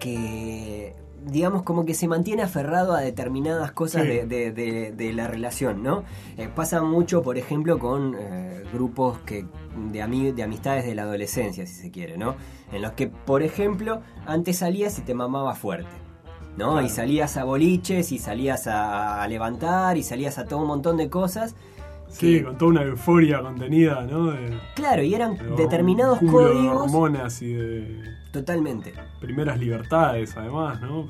que, digamos, como que se mantiene aferrado a determinadas cosas Sí. de, de- de- de la relación, ¿no? Eh, pasa mucho, por ejemplo, con eh, grupos que de, ami- de amistades de la adolescencia, si se quiere, ¿no? En los que, por ejemplo, antes salías y te mamaba fuerte. ¿no? Claro. Y salías a boliches y salías a, a levantar y salías a todo un montón de cosas. Sí, que- con toda una euforia contenida, ¿no? De, Claro, y eran de determinados cúmulo de códigos. hormonas y de Totalmente. primeras libertades, además, ¿no?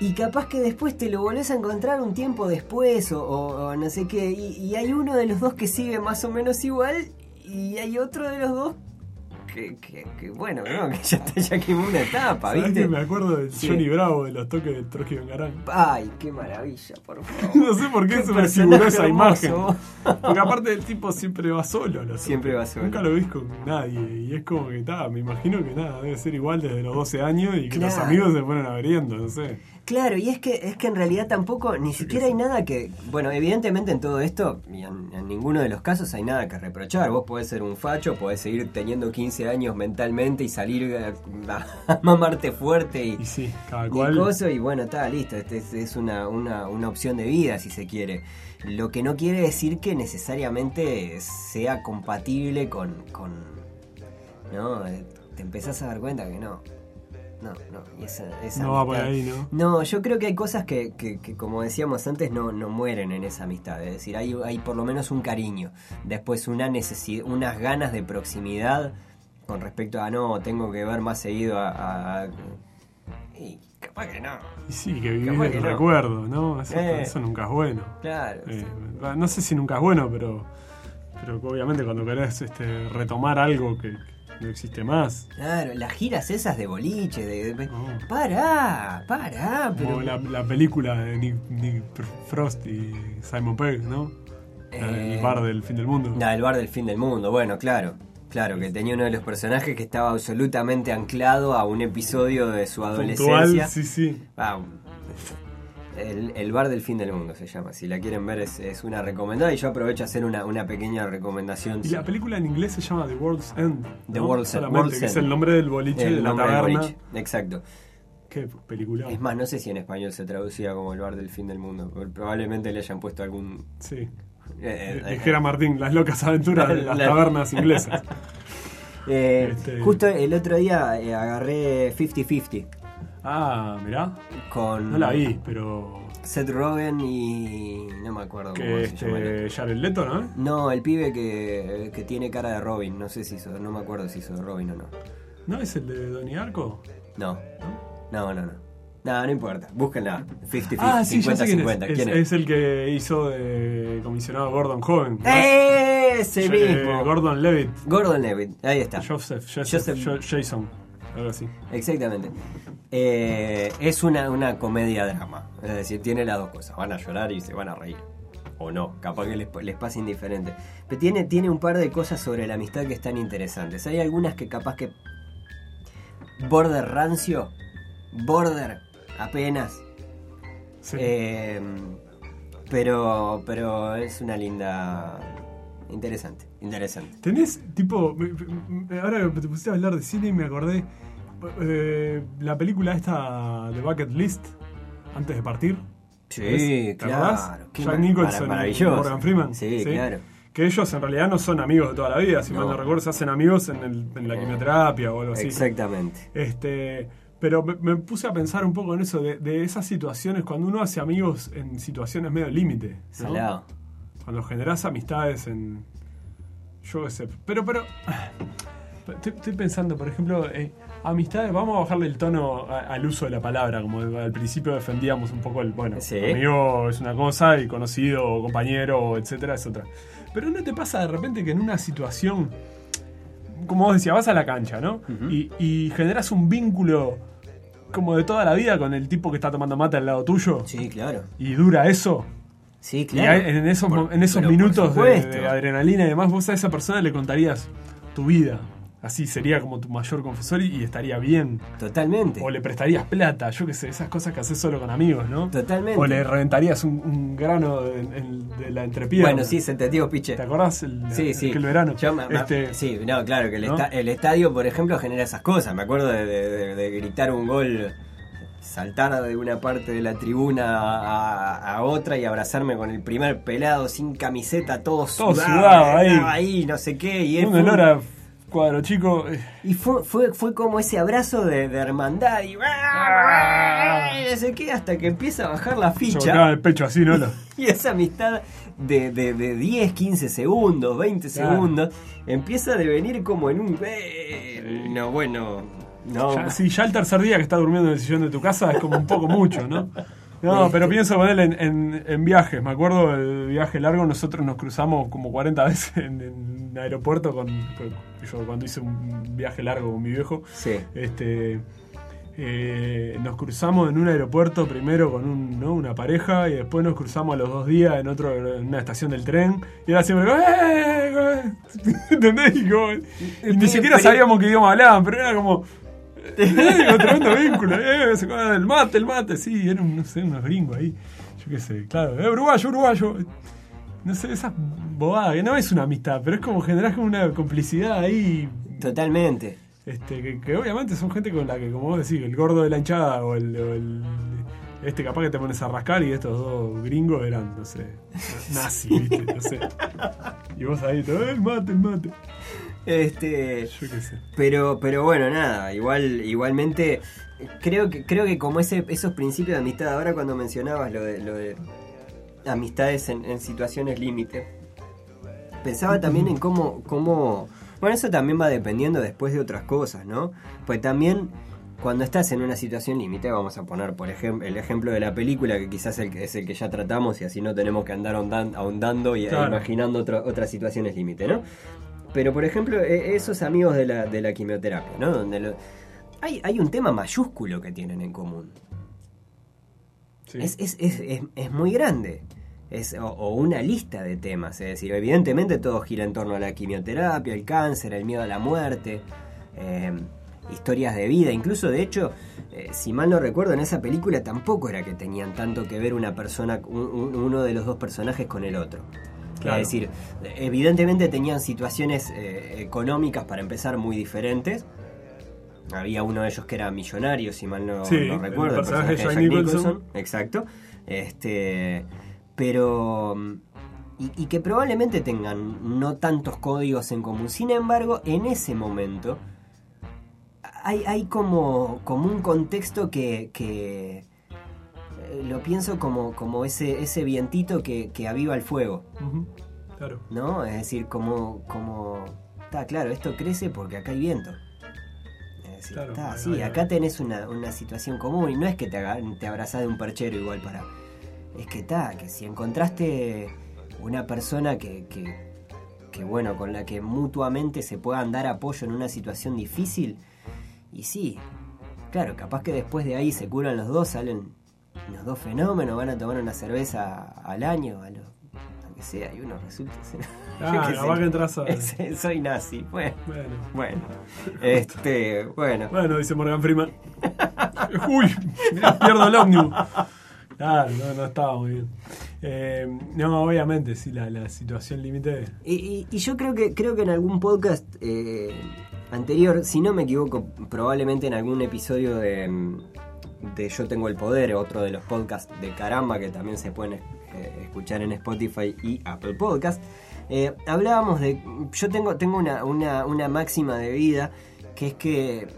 Y capaz que después te lo volvés a encontrar un tiempo después o, o- o no sé qué. Y, y hay uno de los dos que sigue más o menos igual y hay otro de los dos que, que- que, bueno, ¿no? que ya, ya quemó una etapa, ¿Sabés ¿viste? que me acuerdo de Sí. Johnny Bravo de los toques de Trotsky Bengarán? Ay, qué maravilla, por favor. No sé por qué, Qué se me figuró esa imagen. Porque aparte el tipo siempre va solo. ¿no? Siempre va solo. Nunca lo ves con nadie. Y es como que está, me imagino que nada, debe ser igual desde los 12 años y que los amigos se ponen averiendo, no sé. Claro, y es que es que en realidad tampoco, ni siquiera hay nada que, bueno, evidentemente en todo esto, y en, en ninguno de los casos hay nada que reprochar. Vos podés ser un facho, podés seguir teniendo 15 años mentalmente y salir a, a mamarte fuerte y, Y sí, cada y cual. coso, y bueno, está listo. Este es, es una, una, una opción de vida, si se quiere. Lo que no quiere decir que necesariamente sea compatible con. con ¿No? Te empezás a dar cuenta que no. No, no. Esa, esa No va por ahí, ¿no? no, yo creo que hay cosas que, que- que, como decíamos antes, no, no mueren en esa amistad. Es decir, hay, hay por lo menos un cariño. Después una necesidad, unas ganas de proximidad con respecto a no, tengo que ver más seguido a. a- y capaz que no. Y sí, que vivir el que no. recuerdo, ¿no? Eso, Eh. eso nunca es bueno. Claro. Eh, no sé si nunca es bueno, pero, pero obviamente cuando querés este, retomar algo que no existe más. Claro, las giras esas de boliche, de. de-. Pará, pará, pero. Como la, la película de Nick, Nick Frost y Simon Pegg, ¿no? Del Eh, bar del fin del mundo. La del bar del fin del mundo, bueno, claro. Claro, que tenía uno de los personajes que estaba absolutamente anclado a un episodio de su adolescencia. Puntual, sí, sí. Ah, el, el bar del fin del mundo se llama. Si la quieren ver es, es una recomendada y yo aprovecho a hacer una, una pequeña recomendación. Y la película en inglés se llama The World's End. The. World's End, Solamente, World's que es el nombre del boliche El de la taberna. Exacto. Qué película. Es más, no sé si en español se traducía como el bar del fin del mundo. Probablemente le hayan puesto algún... Sí. eh, eh, Dijera Martín, las locas aventuras de las La- tabernas inglesas. eh, Este- Justo el otro día eh, agarré 50-50 Ah, mirá. con No la vi, pero. Seth Rogen y... no me acuerdo cómo Que se llama. el este. Jared Leto, ¿no? No, el pibe que, que tiene cara de Robin. No sé si hizo, no me acuerdo si hizo Robin o no. ¿No es el de Donnie Arco? No, no, no, no. No, no importa. Búsquenla. 50-50, Ah, sí, ya sé quién es. 50-50. Es, ¿Quién es? es el que hizo de comisionado Gordon Joven. ¿no? ¡Ese Eh, mismo! Gordon Levitt. Gordon Levitt. Ahí está. Joseph, Joseph, Joseph. Jo- Jason. Algo así. Exactamente. Eh, es una, una comedia-drama. Es decir, tiene las dos cosas. Van a llorar y se van a reír. O no, capaz que les, les pasa indiferente. Pero tiene, tiene un par de cosas sobre la amistad que están interesantes. Hay algunas que capaz que... Border rancio. Border apenas. Sí. Eh, pero, pero es una linda... Interesante, interesante. Tenés, tipo, ahora que te pusiste a hablar de cine y me acordé, eh, la película esta de Bucket List, antes de partir. Sí, ¿Te claro. Qué Jack Nicholson y maravilloso. Morgan Freeman. Sí, claro. Que ellos en realidad no son amigos de toda la vida, si mal No. no recuerdo, se hacen amigos en, el- en la quimioterapia o algo así. Exactamente. Este, Pero me, me puse a pensar un poco en eso, de, de esas situaciones, cuando uno hace amigos en situaciones medio límite. ¿no? Salado. Cuando generás amistades en. Yo sé. Pero, pero. Estoy, estoy pensando, por ejemplo, eh, amistades. Vamos a bajarle el tono a- al uso de la palabra. Como al principio defendíamos un poco el. Bueno, Sí. amigo es una cosa y conocido, o compañero, etcétera, es otra. Pero ¿no te pasa de repente que en una situación. Como vos decías, vas a la cancha, ¿no? y, y generas un vínculo como de toda la vida con el tipo que está tomando mate al lado tuyo. Sí, claro. Y dura eso. Sí, Y claro. hay- en esos, mo- en esos por minutos de, adrenalina y demás, vos a esa persona le contarías tu vida. Así sería como tu mayor confesor y, y estaría bien. Totalmente. O le prestarías plata, yo qué sé, esas cosas que haces solo con amigos, ¿no? Totalmente. O le reventarías un, un grano de la entrepierna. Bueno, sí, se entendió, piche. ¿Te acordás? El, Sí, sí. aquel verano. Yo me- me- Este, sí, no, claro, que el, ¿no? esta- el estadio, por ejemplo, genera esas cosas. Me acuerdo de gritar un gol, saltar de una parte de la tribuna a, a otra y abrazarme con el primer pelado sin camiseta, todo, Todo sudado, sudado ahí. no sé qué. Y, un olor a cuadro chico. eh, y fue, fue, fue como ese abrazo de, de hermandad y, no sé qué, hasta que empieza a bajar la ficha. el pecho así, ¿no? Y esa amistad de, de, de 10, 15 segundos, 20 Claro. segundos, empieza a devenir como en un... eh, no, bueno, no. Ya, sí, ya el tercer día que está durmiendo en el sillón de tu casa es como un poco mucho, ¿no? No, pero pienso con él en, en- en viajes. Me acuerdo del viaje largo, nosotros nos cruzamos como 40 veces en, en un aeropuerto con, con- yo cuando hice un viaje largo con mi viejo. Sí. Este, eh, nos cruzamos en un aeropuerto primero con un, ¿no? una pareja y después nos cruzamos a los dos días en otro en una estación del tren y era siempre "Eh", ¿entendés? Y, como- y ni siquiera sabíamos qué idioma hablaban, pero era como eh, tremendo vínculo, eh, acuerdan del mate, el mate, sí, eran no sé, unos gringos ahí, yo qué sé, claro, eh, uruguayo, uruguayo. No sé, esas bobadas, que no es una amistad, pero es como generar como una complicidad ahí Totalmente. este, que, que obviamente son gente con la que, como vos decís, el gordo de la hinchada o el, o el- este capaz que te pones a rascar y estos dos gringos eran, no sé, nazis, ¿viste? No sé. Y vos ahí, todo, el mate, el mate. Este, Yo qué sé. pero, pero bueno, nada, igual, igualmente, creo que, creo que como ese, esos principios de amistad, ahora cuando mencionabas lo de, lo de amistades en, en situaciones límite, pensaba también en cómo, cómo, bueno, eso también va dependiendo después de otras cosas, ¿no? Pues también cuando estás en una situación límite, vamos a poner por ejemplo el ejemplo de la película, que quizás el es el que ya tratamos y así no tenemos que andar ahondan- ahondando y Claro. imaginando otra- otras situaciones límite, ¿no? Pero por ejemplo, e- esos amigos de la, de la quimioterapia, ¿no? Donde lo- hay, hay un tema mayúsculo que tienen en común. Sí. Es, es, es, es, es muy grande. Es, o, o una lista de temas. Es decir, evidentemente todo gira en torno a la quimioterapia, el cáncer, el miedo a la muerte, eh, historias de vida. Incluso, de hecho, eh, si mal no recuerdo, en esa película tampoco era que tenían tanto que ver una persona, un- un- uno de los dos personajes con el otro. Claro. Es decir, evidentemente tenían situaciones eh, económicas para empezar muy diferentes. Había uno de ellos que era millonario, si mal no, Sí, no el recuerdo. personaje de Jack Nicholson. Exacto. Este, pero. Y, y que probablemente tengan no tantos códigos en común. Sin embargo, en ese momento. Hay, hay como, como un contexto que. que lo pienso como, como ese, ese vientito que, que aviva el fuego. Claro. ¿no? Es decir, como, como, está claro, esto crece porque acá hay viento. Es decir, Claro, está, sí, acá tenés una, una situación común y no es que te, te abrazás de un perchero igual para... Es que está, que si encontraste una persona que, que, que, bueno, con la que mutuamente se puedan dar apoyo en una situación difícil, y sí, claro, capaz que después de ahí se curan los dos, salen los dos fenómenos, van a tomar una cerveza al año, a lo, a que sea, y uno resulta ser... Ah, capaz sé. que entras a. Soy nazi. Bueno, Bueno. bueno. Este, bueno. Bueno, dice Morgan Freeman. Uy, mirá, pierdo el ómnibus. Claro, no, no estaba muy bien. Eh, no, obviamente, sí, la, la situación límite. Y, y- y yo creo que creo que en algún podcast eh, anterior, si no me equivoco, probablemente en algún episodio de, mm, de Yo Tengo el Poder, otro de los podcasts de Caramba que también se pueden eh, escuchar en Spotify y Apple Podcast, eh, hablábamos de... Yo tengo, tengo una, una, una máxima de vida que es que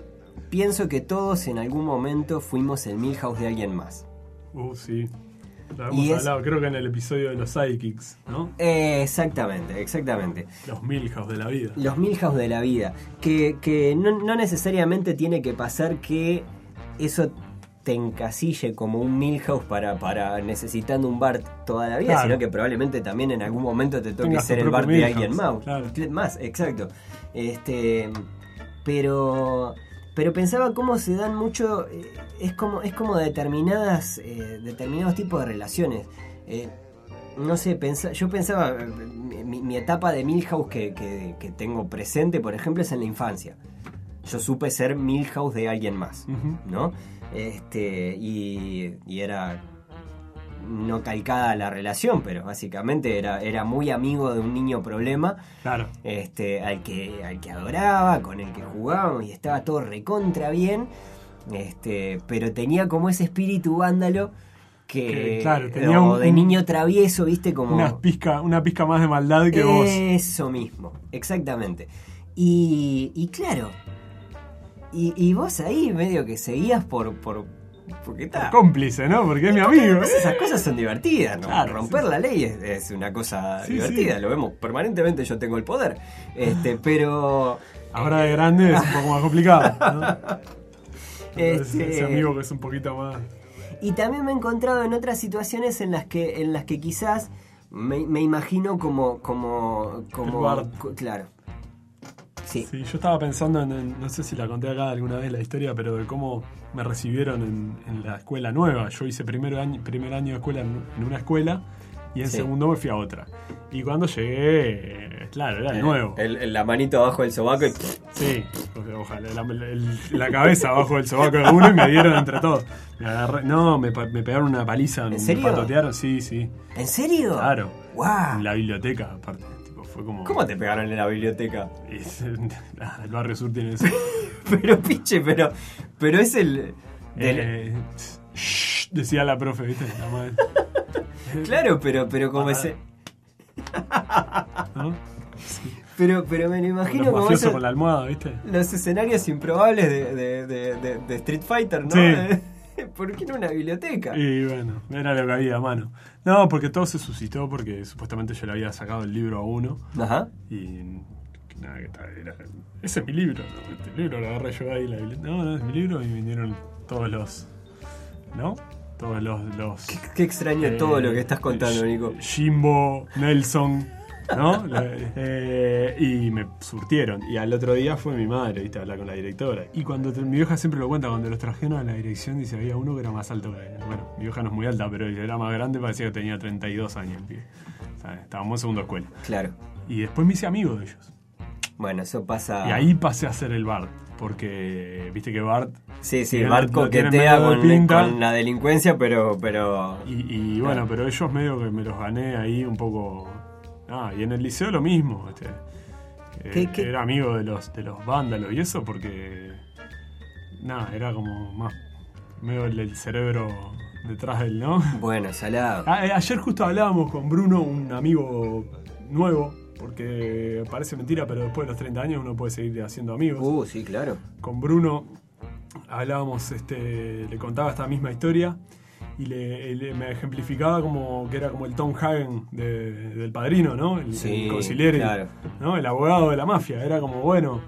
pienso que todos en algún momento fuimos el Milhouse de alguien más. Uh, sí. Lo hemos Y es- hablado, creo que en el episodio de los Sidekicks, ¿no? Eh, exactamente, exactamente. Los Milhouse de la vida. Los Milhouse de la vida. Que, que no, no necesariamente tiene que pasar que eso te encasille como un Milhouse para, para necesitando un Bart toda la vida, Claro. sino que probablemente también en algún momento te toque Tengas ser el Bart de alguien más. claro. Más, exacto. Este, pero pero pensaba cómo se dan mucho eh, es como es como determinadas eh, determinados tipos de relaciones. Eh, no sé, pensa- yo pensaba, mi, mi etapa de Milhouse que, que- que tengo presente, por ejemplo, es en la infancia. Yo supe ser Milhouse de alguien más. ¿no? Este, y, y era no calcada la relación, pero básicamente era, era muy amigo de un niño problema, Claro. este, al que, al que adoraba, con el que jugábamos y estaba todo recontra bien, este, pero tenía como ese espíritu vándalo que, Que, claro, tenía o un- de niño travieso, viste, como Una pizca, una pizca más de maldad que vos. eso mismo, exactamente. Y, y claro, y, y vos ahí medio que seguías por... por porque está... Cómplice, ¿no? Porque es mi amigo. Además, Esas cosas son divertidas, ¿no? Claro, Romper sí. la ley es, es una cosa Sí, divertida, sí. lo vemos permanentemente, yo tengo el poder. Este, pero... Ahora de grande es un poco más complicado. ¿no? Este- Ese amigo que es un poquito más. Y también me he encontrado en otras situaciones en las que, en las que quizás me, me imagino como... como, como claro. Sí. Sí, yo estaba pensando en, en- no sé si la conté acá alguna vez la historia, pero de cómo me recibieron en, en la escuela nueva. Yo hice primer año, primer año de escuela en, en una escuela y en Sí. segundo me fui a otra. Y cuando llegué, eh, claro, era el nuevo. El- el- la manito abajo del sobaco y... Sí, ojalá, la, el- la cabeza abajo del sobaco de uno y me dieron entre todos. Me agarré- no, me, me pegaron una paliza, me serio? patotearon, sí, sí. ¿En serio? Claro. ¡Guau! En la biblioteca, aparte. Tipo, fue como. ¿Cómo te pegaron en la biblioteca? Ah, el barrio sur tiene eso. Pero pinche, pero, pero es el... del- Eh, shh, decía la profe, ¿viste? La madre, claro, pero, pero como Ah. ese... ¿no? Pero, pero me lo imagino como esos- con la almohada, ¿viste? los escenarios improbables de, de- de- de- de Street Fighter, ¿no? Sí. ¿Por qué no una biblioteca? Y bueno, era lo que había a mano. No, porque todo se suscitó porque supuestamente yo le había sacado el libro a uno Ajá. y. Nada, que tal, era. Ese es mi libro, ¿no? Este libro lo agarré yo ahí. en La no, no es mi libro y vinieron todos los. ¿No? Todos los. los Qué extraño eh, todo lo que estás contando, Sh- Nico. Jimbo, Nelson, ¿no? Eh, y me surtieron. Y al otro día fue mi madre, ¿viste? A hablar con la directora. Y cuando te- mi vieja siempre lo cuenta, cuando los trajeron a la dirección, dice, había uno que era más alto que él. Bueno, mi vieja no es muy alta, pero era más grande, parecía que tenía 32 años el. O sea, estábamos en segunda escuela. Claro. Y después me hice amigo de ellos. Bueno, eso pasa... Y ahí pasé a ser el Bart. Porque, viste que Bart. Sí, sí, Bart coquetea con, pinta. con la delincuencia, pero... pero... Y, y bueno, pero ellos medio que me los gané ahí un poco. Ah, y en el liceo lo mismo. Este, Eh, ¿Qué- qué? Era amigo de los, de los vándalos y eso porque. Nada, era como más. medio el, el cerebro detrás del, ¿no? Bueno, salado. Ah, eh, ayer justo hablábamos con Bruno, un amigo nuevo, porque parece mentira, pero después de los 30 años uno puede seguir haciendo amigos Uh, sí, claro. con Bruno hablábamos, este, le contaba esta misma historia y le, le- me ejemplificaba como que era como el Tom Hagen de- del padrino, ¿no? El, Sí, el claro. ¿no? El abogado de la mafia. Era como, bueno,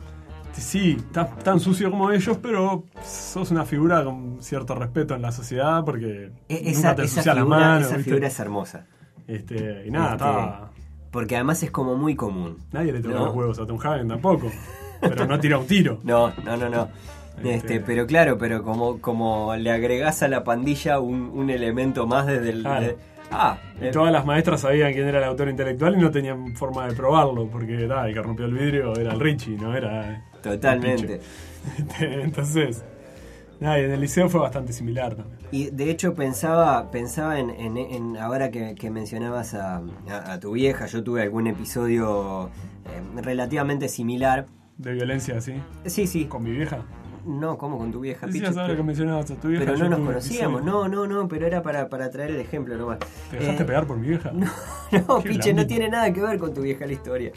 sí, estás tan sucio como ellos, pero sos una figura con cierto respeto en la sociedad porque E- nunca Esa, te esa figura, manos. esa ¿viste? figura es hermosa. Este, y nada, Este, estaba... Porque además es como muy común. Nadie le toca ¿no? los huevos a Tom Hagen tampoco. Pero no tira un tiro. No, no, no, no. Este- Este, pero claro, pero como, como le agregás a la pandilla un, un elemento más desde el. Claro. de- ah, Y eh, todas las maestras sabían quién era el autor intelectual y no tenían forma de probarlo, porque nada, el que rompió el vidrio era el Richie, no era. totalmente. Picho. Entonces, nada, y en el liceo fue bastante similar también. Y de hecho pensaba, pensaba en, en- en- ahora que, que mencionabas a, a- a tu vieja, yo tuve algún episodio eh, relativamente similar. De violencia así, Sí, sí. con mi vieja. No, como con tu vieja, Pichu, ahora que pero, mencionabas a tu vieja. pero no nos conocíamos. No, no, no, pero era para, para traer el ejemplo nomás. ¿Te dejaste Eh, pegar por mi vieja? No, no, Qué Piche, no tiene nada que ver con tu vieja la historia.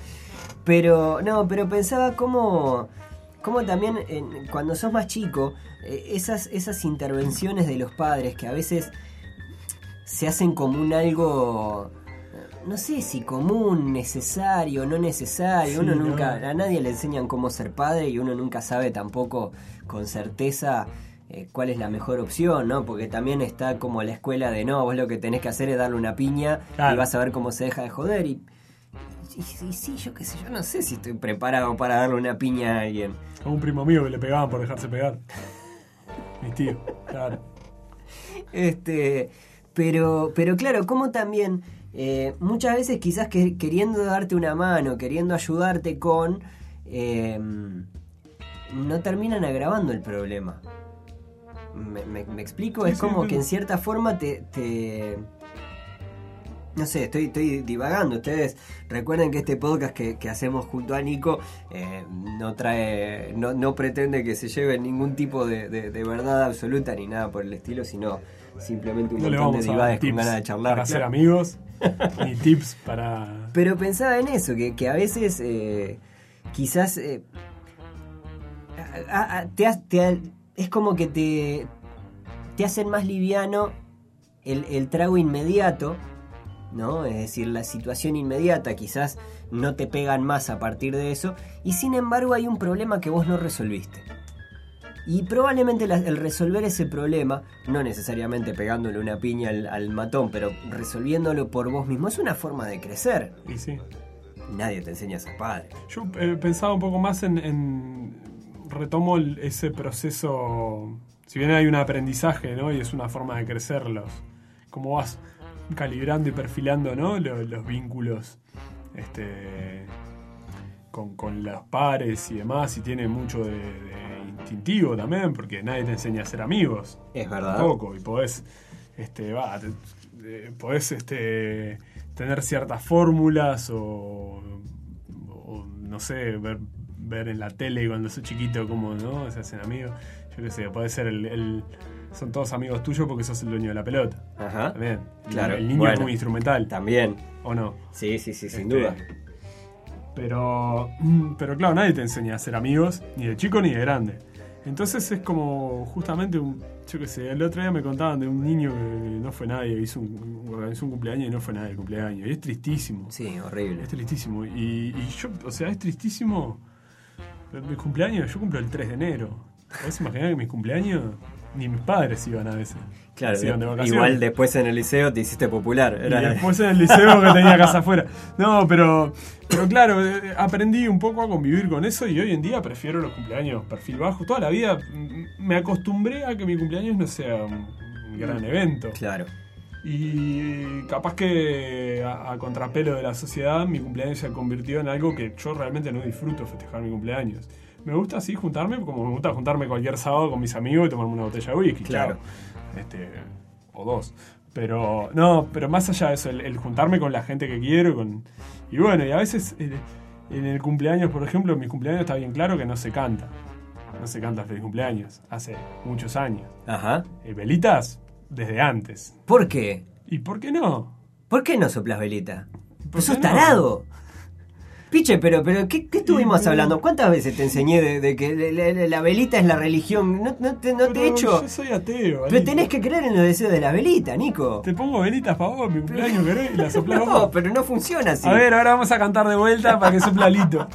Pero, no, pero pensaba cómo, cómo también cuando sos más chico, eh, esas, esas intervenciones de los padres que a veces se hacen como un algo, eh, no sé si común, necesario, no necesario, Sí, uno no. nunca, a nadie le enseñan cómo ser padre y uno nunca sabe tampoco con certeza eh, cuál es la mejor opción, ¿no? Porque también está como la escuela de no, vos lo que tenés que hacer es darle una piña Claro. y vas a ver cómo se deja de joder y... Y, y sí, yo qué sé, yo no sé si estoy preparado para darle una piña a alguien. A un primo mío que le pegaban por dejarse pegar. Mi tío, claro. Este, pero, pero claro, como también eh, muchas veces quizás que, queriendo darte una mano, queriendo ayudarte con, eh, no terminan agravando el problema. ¿Me, me- me explico? Sí, es sí, como que en cierta forma te... te- no sé, estoy, estoy divagando. Ustedes recuerden que este podcast que, que hacemos junto a Nico eh, no trae, no, no pretende que se lleve ningún tipo de, de- de verdad absoluta ni nada por el estilo, sino simplemente un No montón de divades con ganas de charlar. para ser amigos, ni tips para... Pero pensaba en eso, que, que a veces eh, quizás eh, a- a- te ha- te ha- es como que te, te hacen más liviano el, el trago inmediato, ¿no? Es decir, la situación inmediata, quizás no te pegan más a partir de eso, y sin embargo hay un problema que vos no resolviste. Y probablemente la- el resolver ese problema, no necesariamente pegándole una piña al, al matón, pero resolviéndolo por vos mismo, es una forma de crecer. Y sí. Nadie te enseña a ser padre. Yo eh, pensaba un poco más en. en- retomo el- ese proceso. Si bien hay un aprendizaje, ¿no? Y es una forma de crecerlos. Cómo vas calibrando y perfilando, ¿no? Lo- Los, vínculos. Este. Con, con los pares y demás. Y tiene mucho de, de instintivo también, porque nadie te enseña a ser amigos. Es verdad. Tampoco. Y podés. Este, va, te- eh, podés este, tener ciertas fórmulas o, o, no sé, ver, ver en la tele cuando sos chiquito cómo ¿no? se hacen amigos. Yo qué sé, puede ser el, el- Son todos amigos tuyos porque sos el dueño de la pelota. Ajá. También. Claro, El niño bueno. como instrumental. También. ¿O no? Sí, sí, sí, sin Este, duda. Pero, mm, pero claro, nadie te enseña a ser amigos, ni de chico ni de grande. Entonces es como justamente un, yo qué sé, el otro día me contaban de un niño que no fue nadie, hizo un, organizó un cumpleaños y no fue nadie el cumpleaños. Y es tristísimo. Sí, horrible. Es tristísimo. Y, y yo, o sea, es tristísimo. Mi cumpleaños, yo cumplo el 3 de enero. ¿Puedes imaginar que mis cumpleaños ni mis padres iban a veces? Claro, Se iban de vacaciones. igual después en el liceo te hiciste popular. Y Era- después en el liceo que tenía casa afuera. No, pero, pero claro, eh, aprendí un poco a convivir con eso y hoy en día prefiero los cumpleaños perfil bajo. Toda la vida mm, me acostumbré a que mi cumpleaños no sea un gran evento. Claro. Y capaz que a, a contrapelo de la sociedad, mi cumpleaños se convirtió en algo que yo realmente no disfruto festejar mi cumpleaños. Me gusta así juntarme, como me gusta juntarme cualquier sábado con mis amigos y tomarme una botella de whisky. Claro. chao. Este, o dos. Pero, no, pero más allá de eso, el, el juntarme con la gente que quiero. Con, y bueno, y a veces eh, en el cumpleaños, por ejemplo, en mi cumpleaños está bien claro que no se canta. No se canta feliz cumpleaños. Hace muchos años. Ajá. Eh, velitas desde antes. ¿Por qué? ¿Y por qué no? ¿Por qué no soplas velita? ¿Por sos no? tarado. Piche, pero, pero ¿qué, qué estuvimos Y, hablando? ¿Cuántas veces te enseñé de, de que la, la- la velita es la religión? No, no te, no te he hecho. Yo soy ateo. Pero tenés que creer en los deseos de la velita, Nico. Te pongo velitas para vos, mi cumpleaños querés y la soplás No, vos. pero no funciona así. A ver, ahora vamos a cantar de vuelta para que sopla Lito.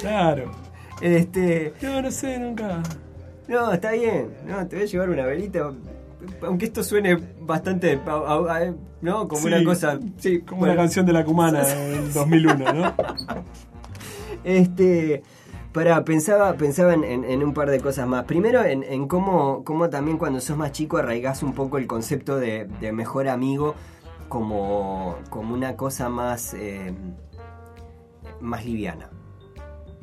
Claro. Este. No, no sé, nunca. No, está bien. No, te voy a llevar una velita. Aunque esto suene bastante. ¿No? Como Sí, una cosa. Sí, Como bueno. una canción de la cumana del 2001, ¿no? Este. Para, pensaba, pensaba en, en- en un par de cosas más. Primero, en, en cómo, cómo también cuando sos más chico arraigás un poco el concepto de, de mejor amigo como, como una cosa más, eh, más liviana.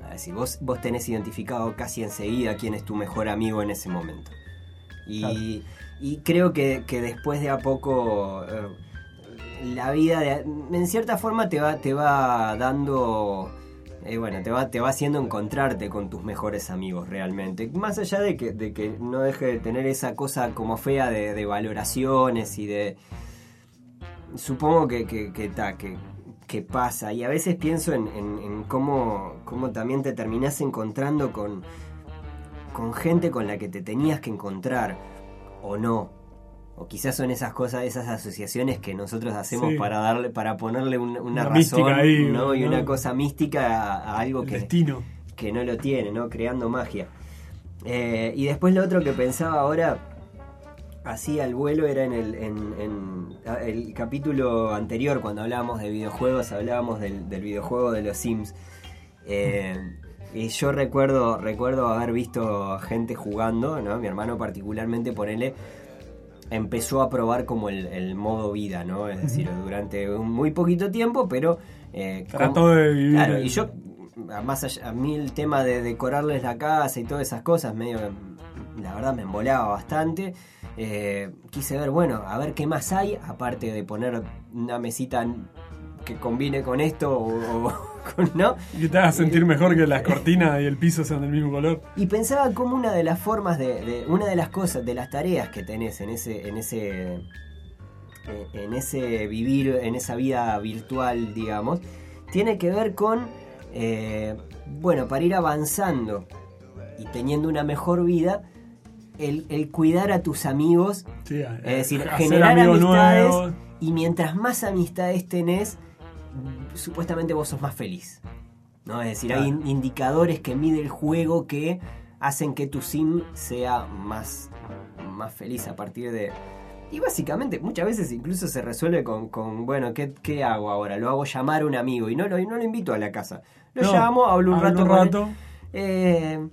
Decir, vos, vos tenés identificado casi enseguida quién es tu mejor amigo en ese momento. Y, Claro. Y creo que, que después de a poco eh, la vida de- en cierta forma te va, te va dando eh, bueno, te va, te va haciendo encontrarte con tus mejores amigos realmente. Más allá de que, de que no deje de tener esa cosa como fea de, valoraciones y de. Supongo que, que, que, que pasa. Y a veces pienso en, en- en cómo, cómo también te terminás encontrando con, con gente con la que te tenías que encontrar, o no. O quizás son esas cosas, esas asociaciones que nosotros hacemos Sí. para darle, para ponerle un- una, Una razón, ahí, ¿no? Y ¿no? una cosa mística a, a algo El que, destino. que no lo tiene, ¿no? Creando magia. Eh, y después lo otro que pensaba ahora, así al vuelo, era en el, en- el capítulo anterior, cuando hablábamos de videojuegos, hablábamos del, del videojuego de los Sims. Eh, y yo recuerdo, recuerdo haber visto gente jugando, ¿no? Mi hermano particularmente, ponele, empezó a probar como el, el modo vida, ¿no? Es decir, durante un muy poquito tiempo, pero... eh, Trató de vivir. Claro, y yo, más allá, a mí el tema de decorarles la casa y todas esas cosas, medio, que, la verdad me embolaba bastante. Eh, quise ver, bueno, a ver qué más hay, aparte de poner una mesita que combine con esto o, ¿no? Y te haga sentir mejor que las cortinas y el piso sean del mismo color. Y pensaba como una de las formas de, de- una de las cosas, de las tareas que tenés en ese, en ese, eh, en ese vivir, en esa vida virtual, digamos, tiene que ver con, eh, bueno, para ir avanzando y teniendo una mejor vida, el, el cuidar a tus amigos, Sí, es decir, generar amistades nuevos. y mientras más amistades tenés, supuestamente vos sos más feliz. ¿no? Es decir, hay in- indicadores que mide el juego que hacen que tu sim sea más, más feliz a partir de... Y básicamente, muchas veces incluso se resuelve con, con, bueno, ¿qué, qué hago ahora? Lo hago llamar a un amigo y no lo, no lo invito a la casa. Lo No, llamo, hablo un hablo rato un con él. rato. Eh,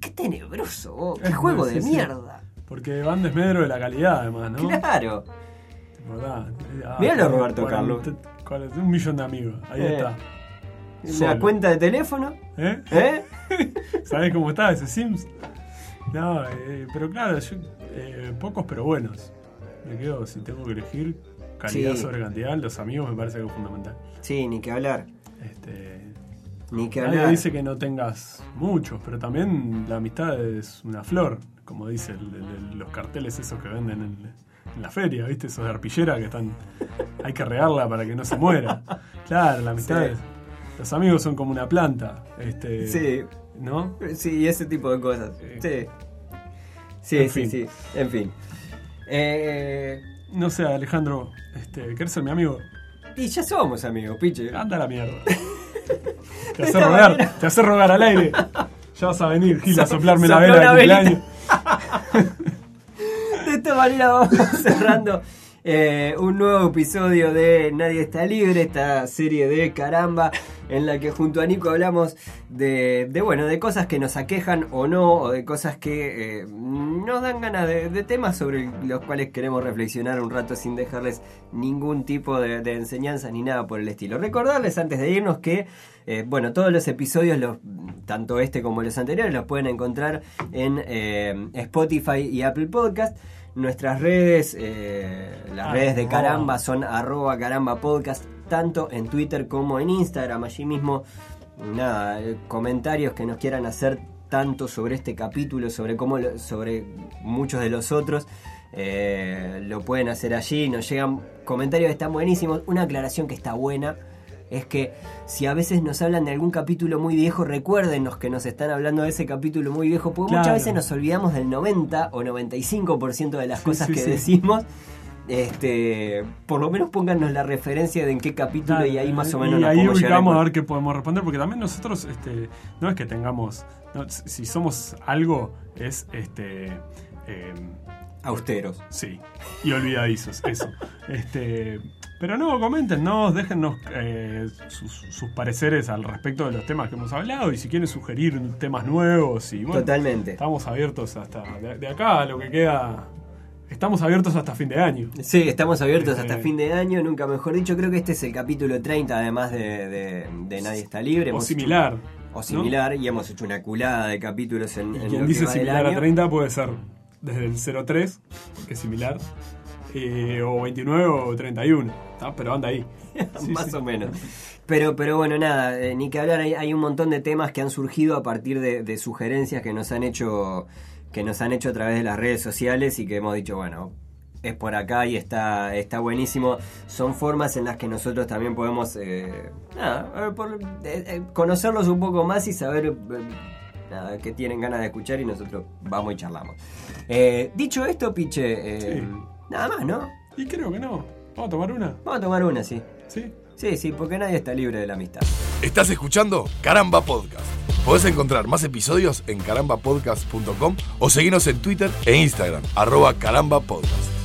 qué tenebroso, vos, qué Es juego de mierda. Porque van desmedro de la calidad, además, ¿no? Claro. Ah, Míralo, Roberto Carlos. Un millón de amigos. Ahí Eh. está. La Solo. cuenta de teléfono, ¿Eh? ¿eh? ¿Sabés cómo está ese Sims? No, eh, pero claro, yo, eh, pocos pero buenos. Me quedo, si tengo que elegir calidad Sí. sobre cantidad, los amigos me parece es fundamental. Sí, ni que hablar. Este, Ni que nadie hablar. dice que no tengas muchos, pero también la amistad es una flor, como dice el- el- el- los carteles esos que venden en, en la feria, ¿viste? Esos de arpillera que están. Hay que regarla para que no se muera. Claro, la amistad Sí. es. Los amigos son como una planta. Este, Sí, ¿No? sí, ese tipo de cosas. Sí. Sí, En sí, fin. sí. En fin. Eh, No sé, Alejandro, este, ¿querés ser mi amigo? y ya somos amigos, piche. Anda a la mierda. Te hace rogar, manera. te hace rogar al aire. Ya vas a venir, Gil, a So- soplarme la vela de cumpleaños. Esta manera vamos cerrando eh, un nuevo episodio de Nadie está libre, esta serie de caramba, en la que junto a Nico hablamos de, bueno, de cosas que nos aquejan o no, o de cosas que eh, nos dan ganas de, temas sobre los cuales queremos reflexionar un rato sin dejarles ningún tipo de, enseñanza ni nada por el estilo. Recordarles antes de irnos que, eh, bueno, todos los episodios, los, tanto este como los anteriores, los pueden encontrar en Spotify y Apple Podcast. Nuestras redes, eh, las redes de. Caramba son arroba caramba podcast, tanto en Twitter como en Instagram. Allí mismo, nada, eh, comentarios que nos quieran hacer tanto sobre este capítulo, sobre cómo lo- sobre muchos de los otros. eh, lo pueden hacer allí, nos llegan comentarios que están buenísimos. Una aclaración que está buena es que si a veces nos hablan de algún capítulo muy viejo, recuérdenos que nos están hablando de ese capítulo muy viejo, porque Claro. muchas veces nos olvidamos del 90 o 95% de las Sí, cosas sí, que sí. decimos. Este, por lo menos pónganos la referencia de en qué capítulo y ahí más o y menos nos ahí ubicamos a con- ver qué podemos responder, porque también nosotros, este, no es que tengamos, no, si somos algo, es este, eh, austeros. sí, y olvidadizos, eso. Este, pero no, coméntenos, déjennos eh, sus, sus pareceres al respecto de los temas que hemos hablado y si quieren sugerir temas nuevos y bueno, Totalmente. estamos abiertos hasta de, de acá a lo que queda. Estamos abiertos hasta fin de año. Sí, estamos abiertos hasta fin de año, nunca mejor dicho. Creo que este es el capítulo 30, además de, de- de Nadie está libre. O hecho- similar. o similar, y hemos hecho una culada de capítulos en, Y en quien lo que dice va del similar a año. 30 puede ser desde el 03, que es similar, eh, o 29 o 31, ¿tá? pero anda ahí. Sí, más sí. o menos. Pero, pero bueno, nada, eh, ni que hablar, hay, hay un montón de temas que han surgido a partir de, de sugerencias que nos han hecho que nos han hecho a través de las redes sociales y que hemos dicho, bueno, es por acá y está, está buenísimo. Son formas en las que nosotros también podemos eh, nada, por, eh, conocerlos un poco más y saber nada, que tienen ganas de escuchar y nosotros vamos y charlamos. Eh, dicho esto, Piche, eh, Sí. Nada más, ¿no? Y creo que no. ¿Vamos a tomar una? Vamos a tomar una, sí. ¿Sí? Sí, sí, porque nadie está libre de la amistad. Estás escuchando Caramba Podcast. Podés encontrar más episodios en carambapodcast.com o seguirnos en Twitter e Instagram, arroba carambapodcast.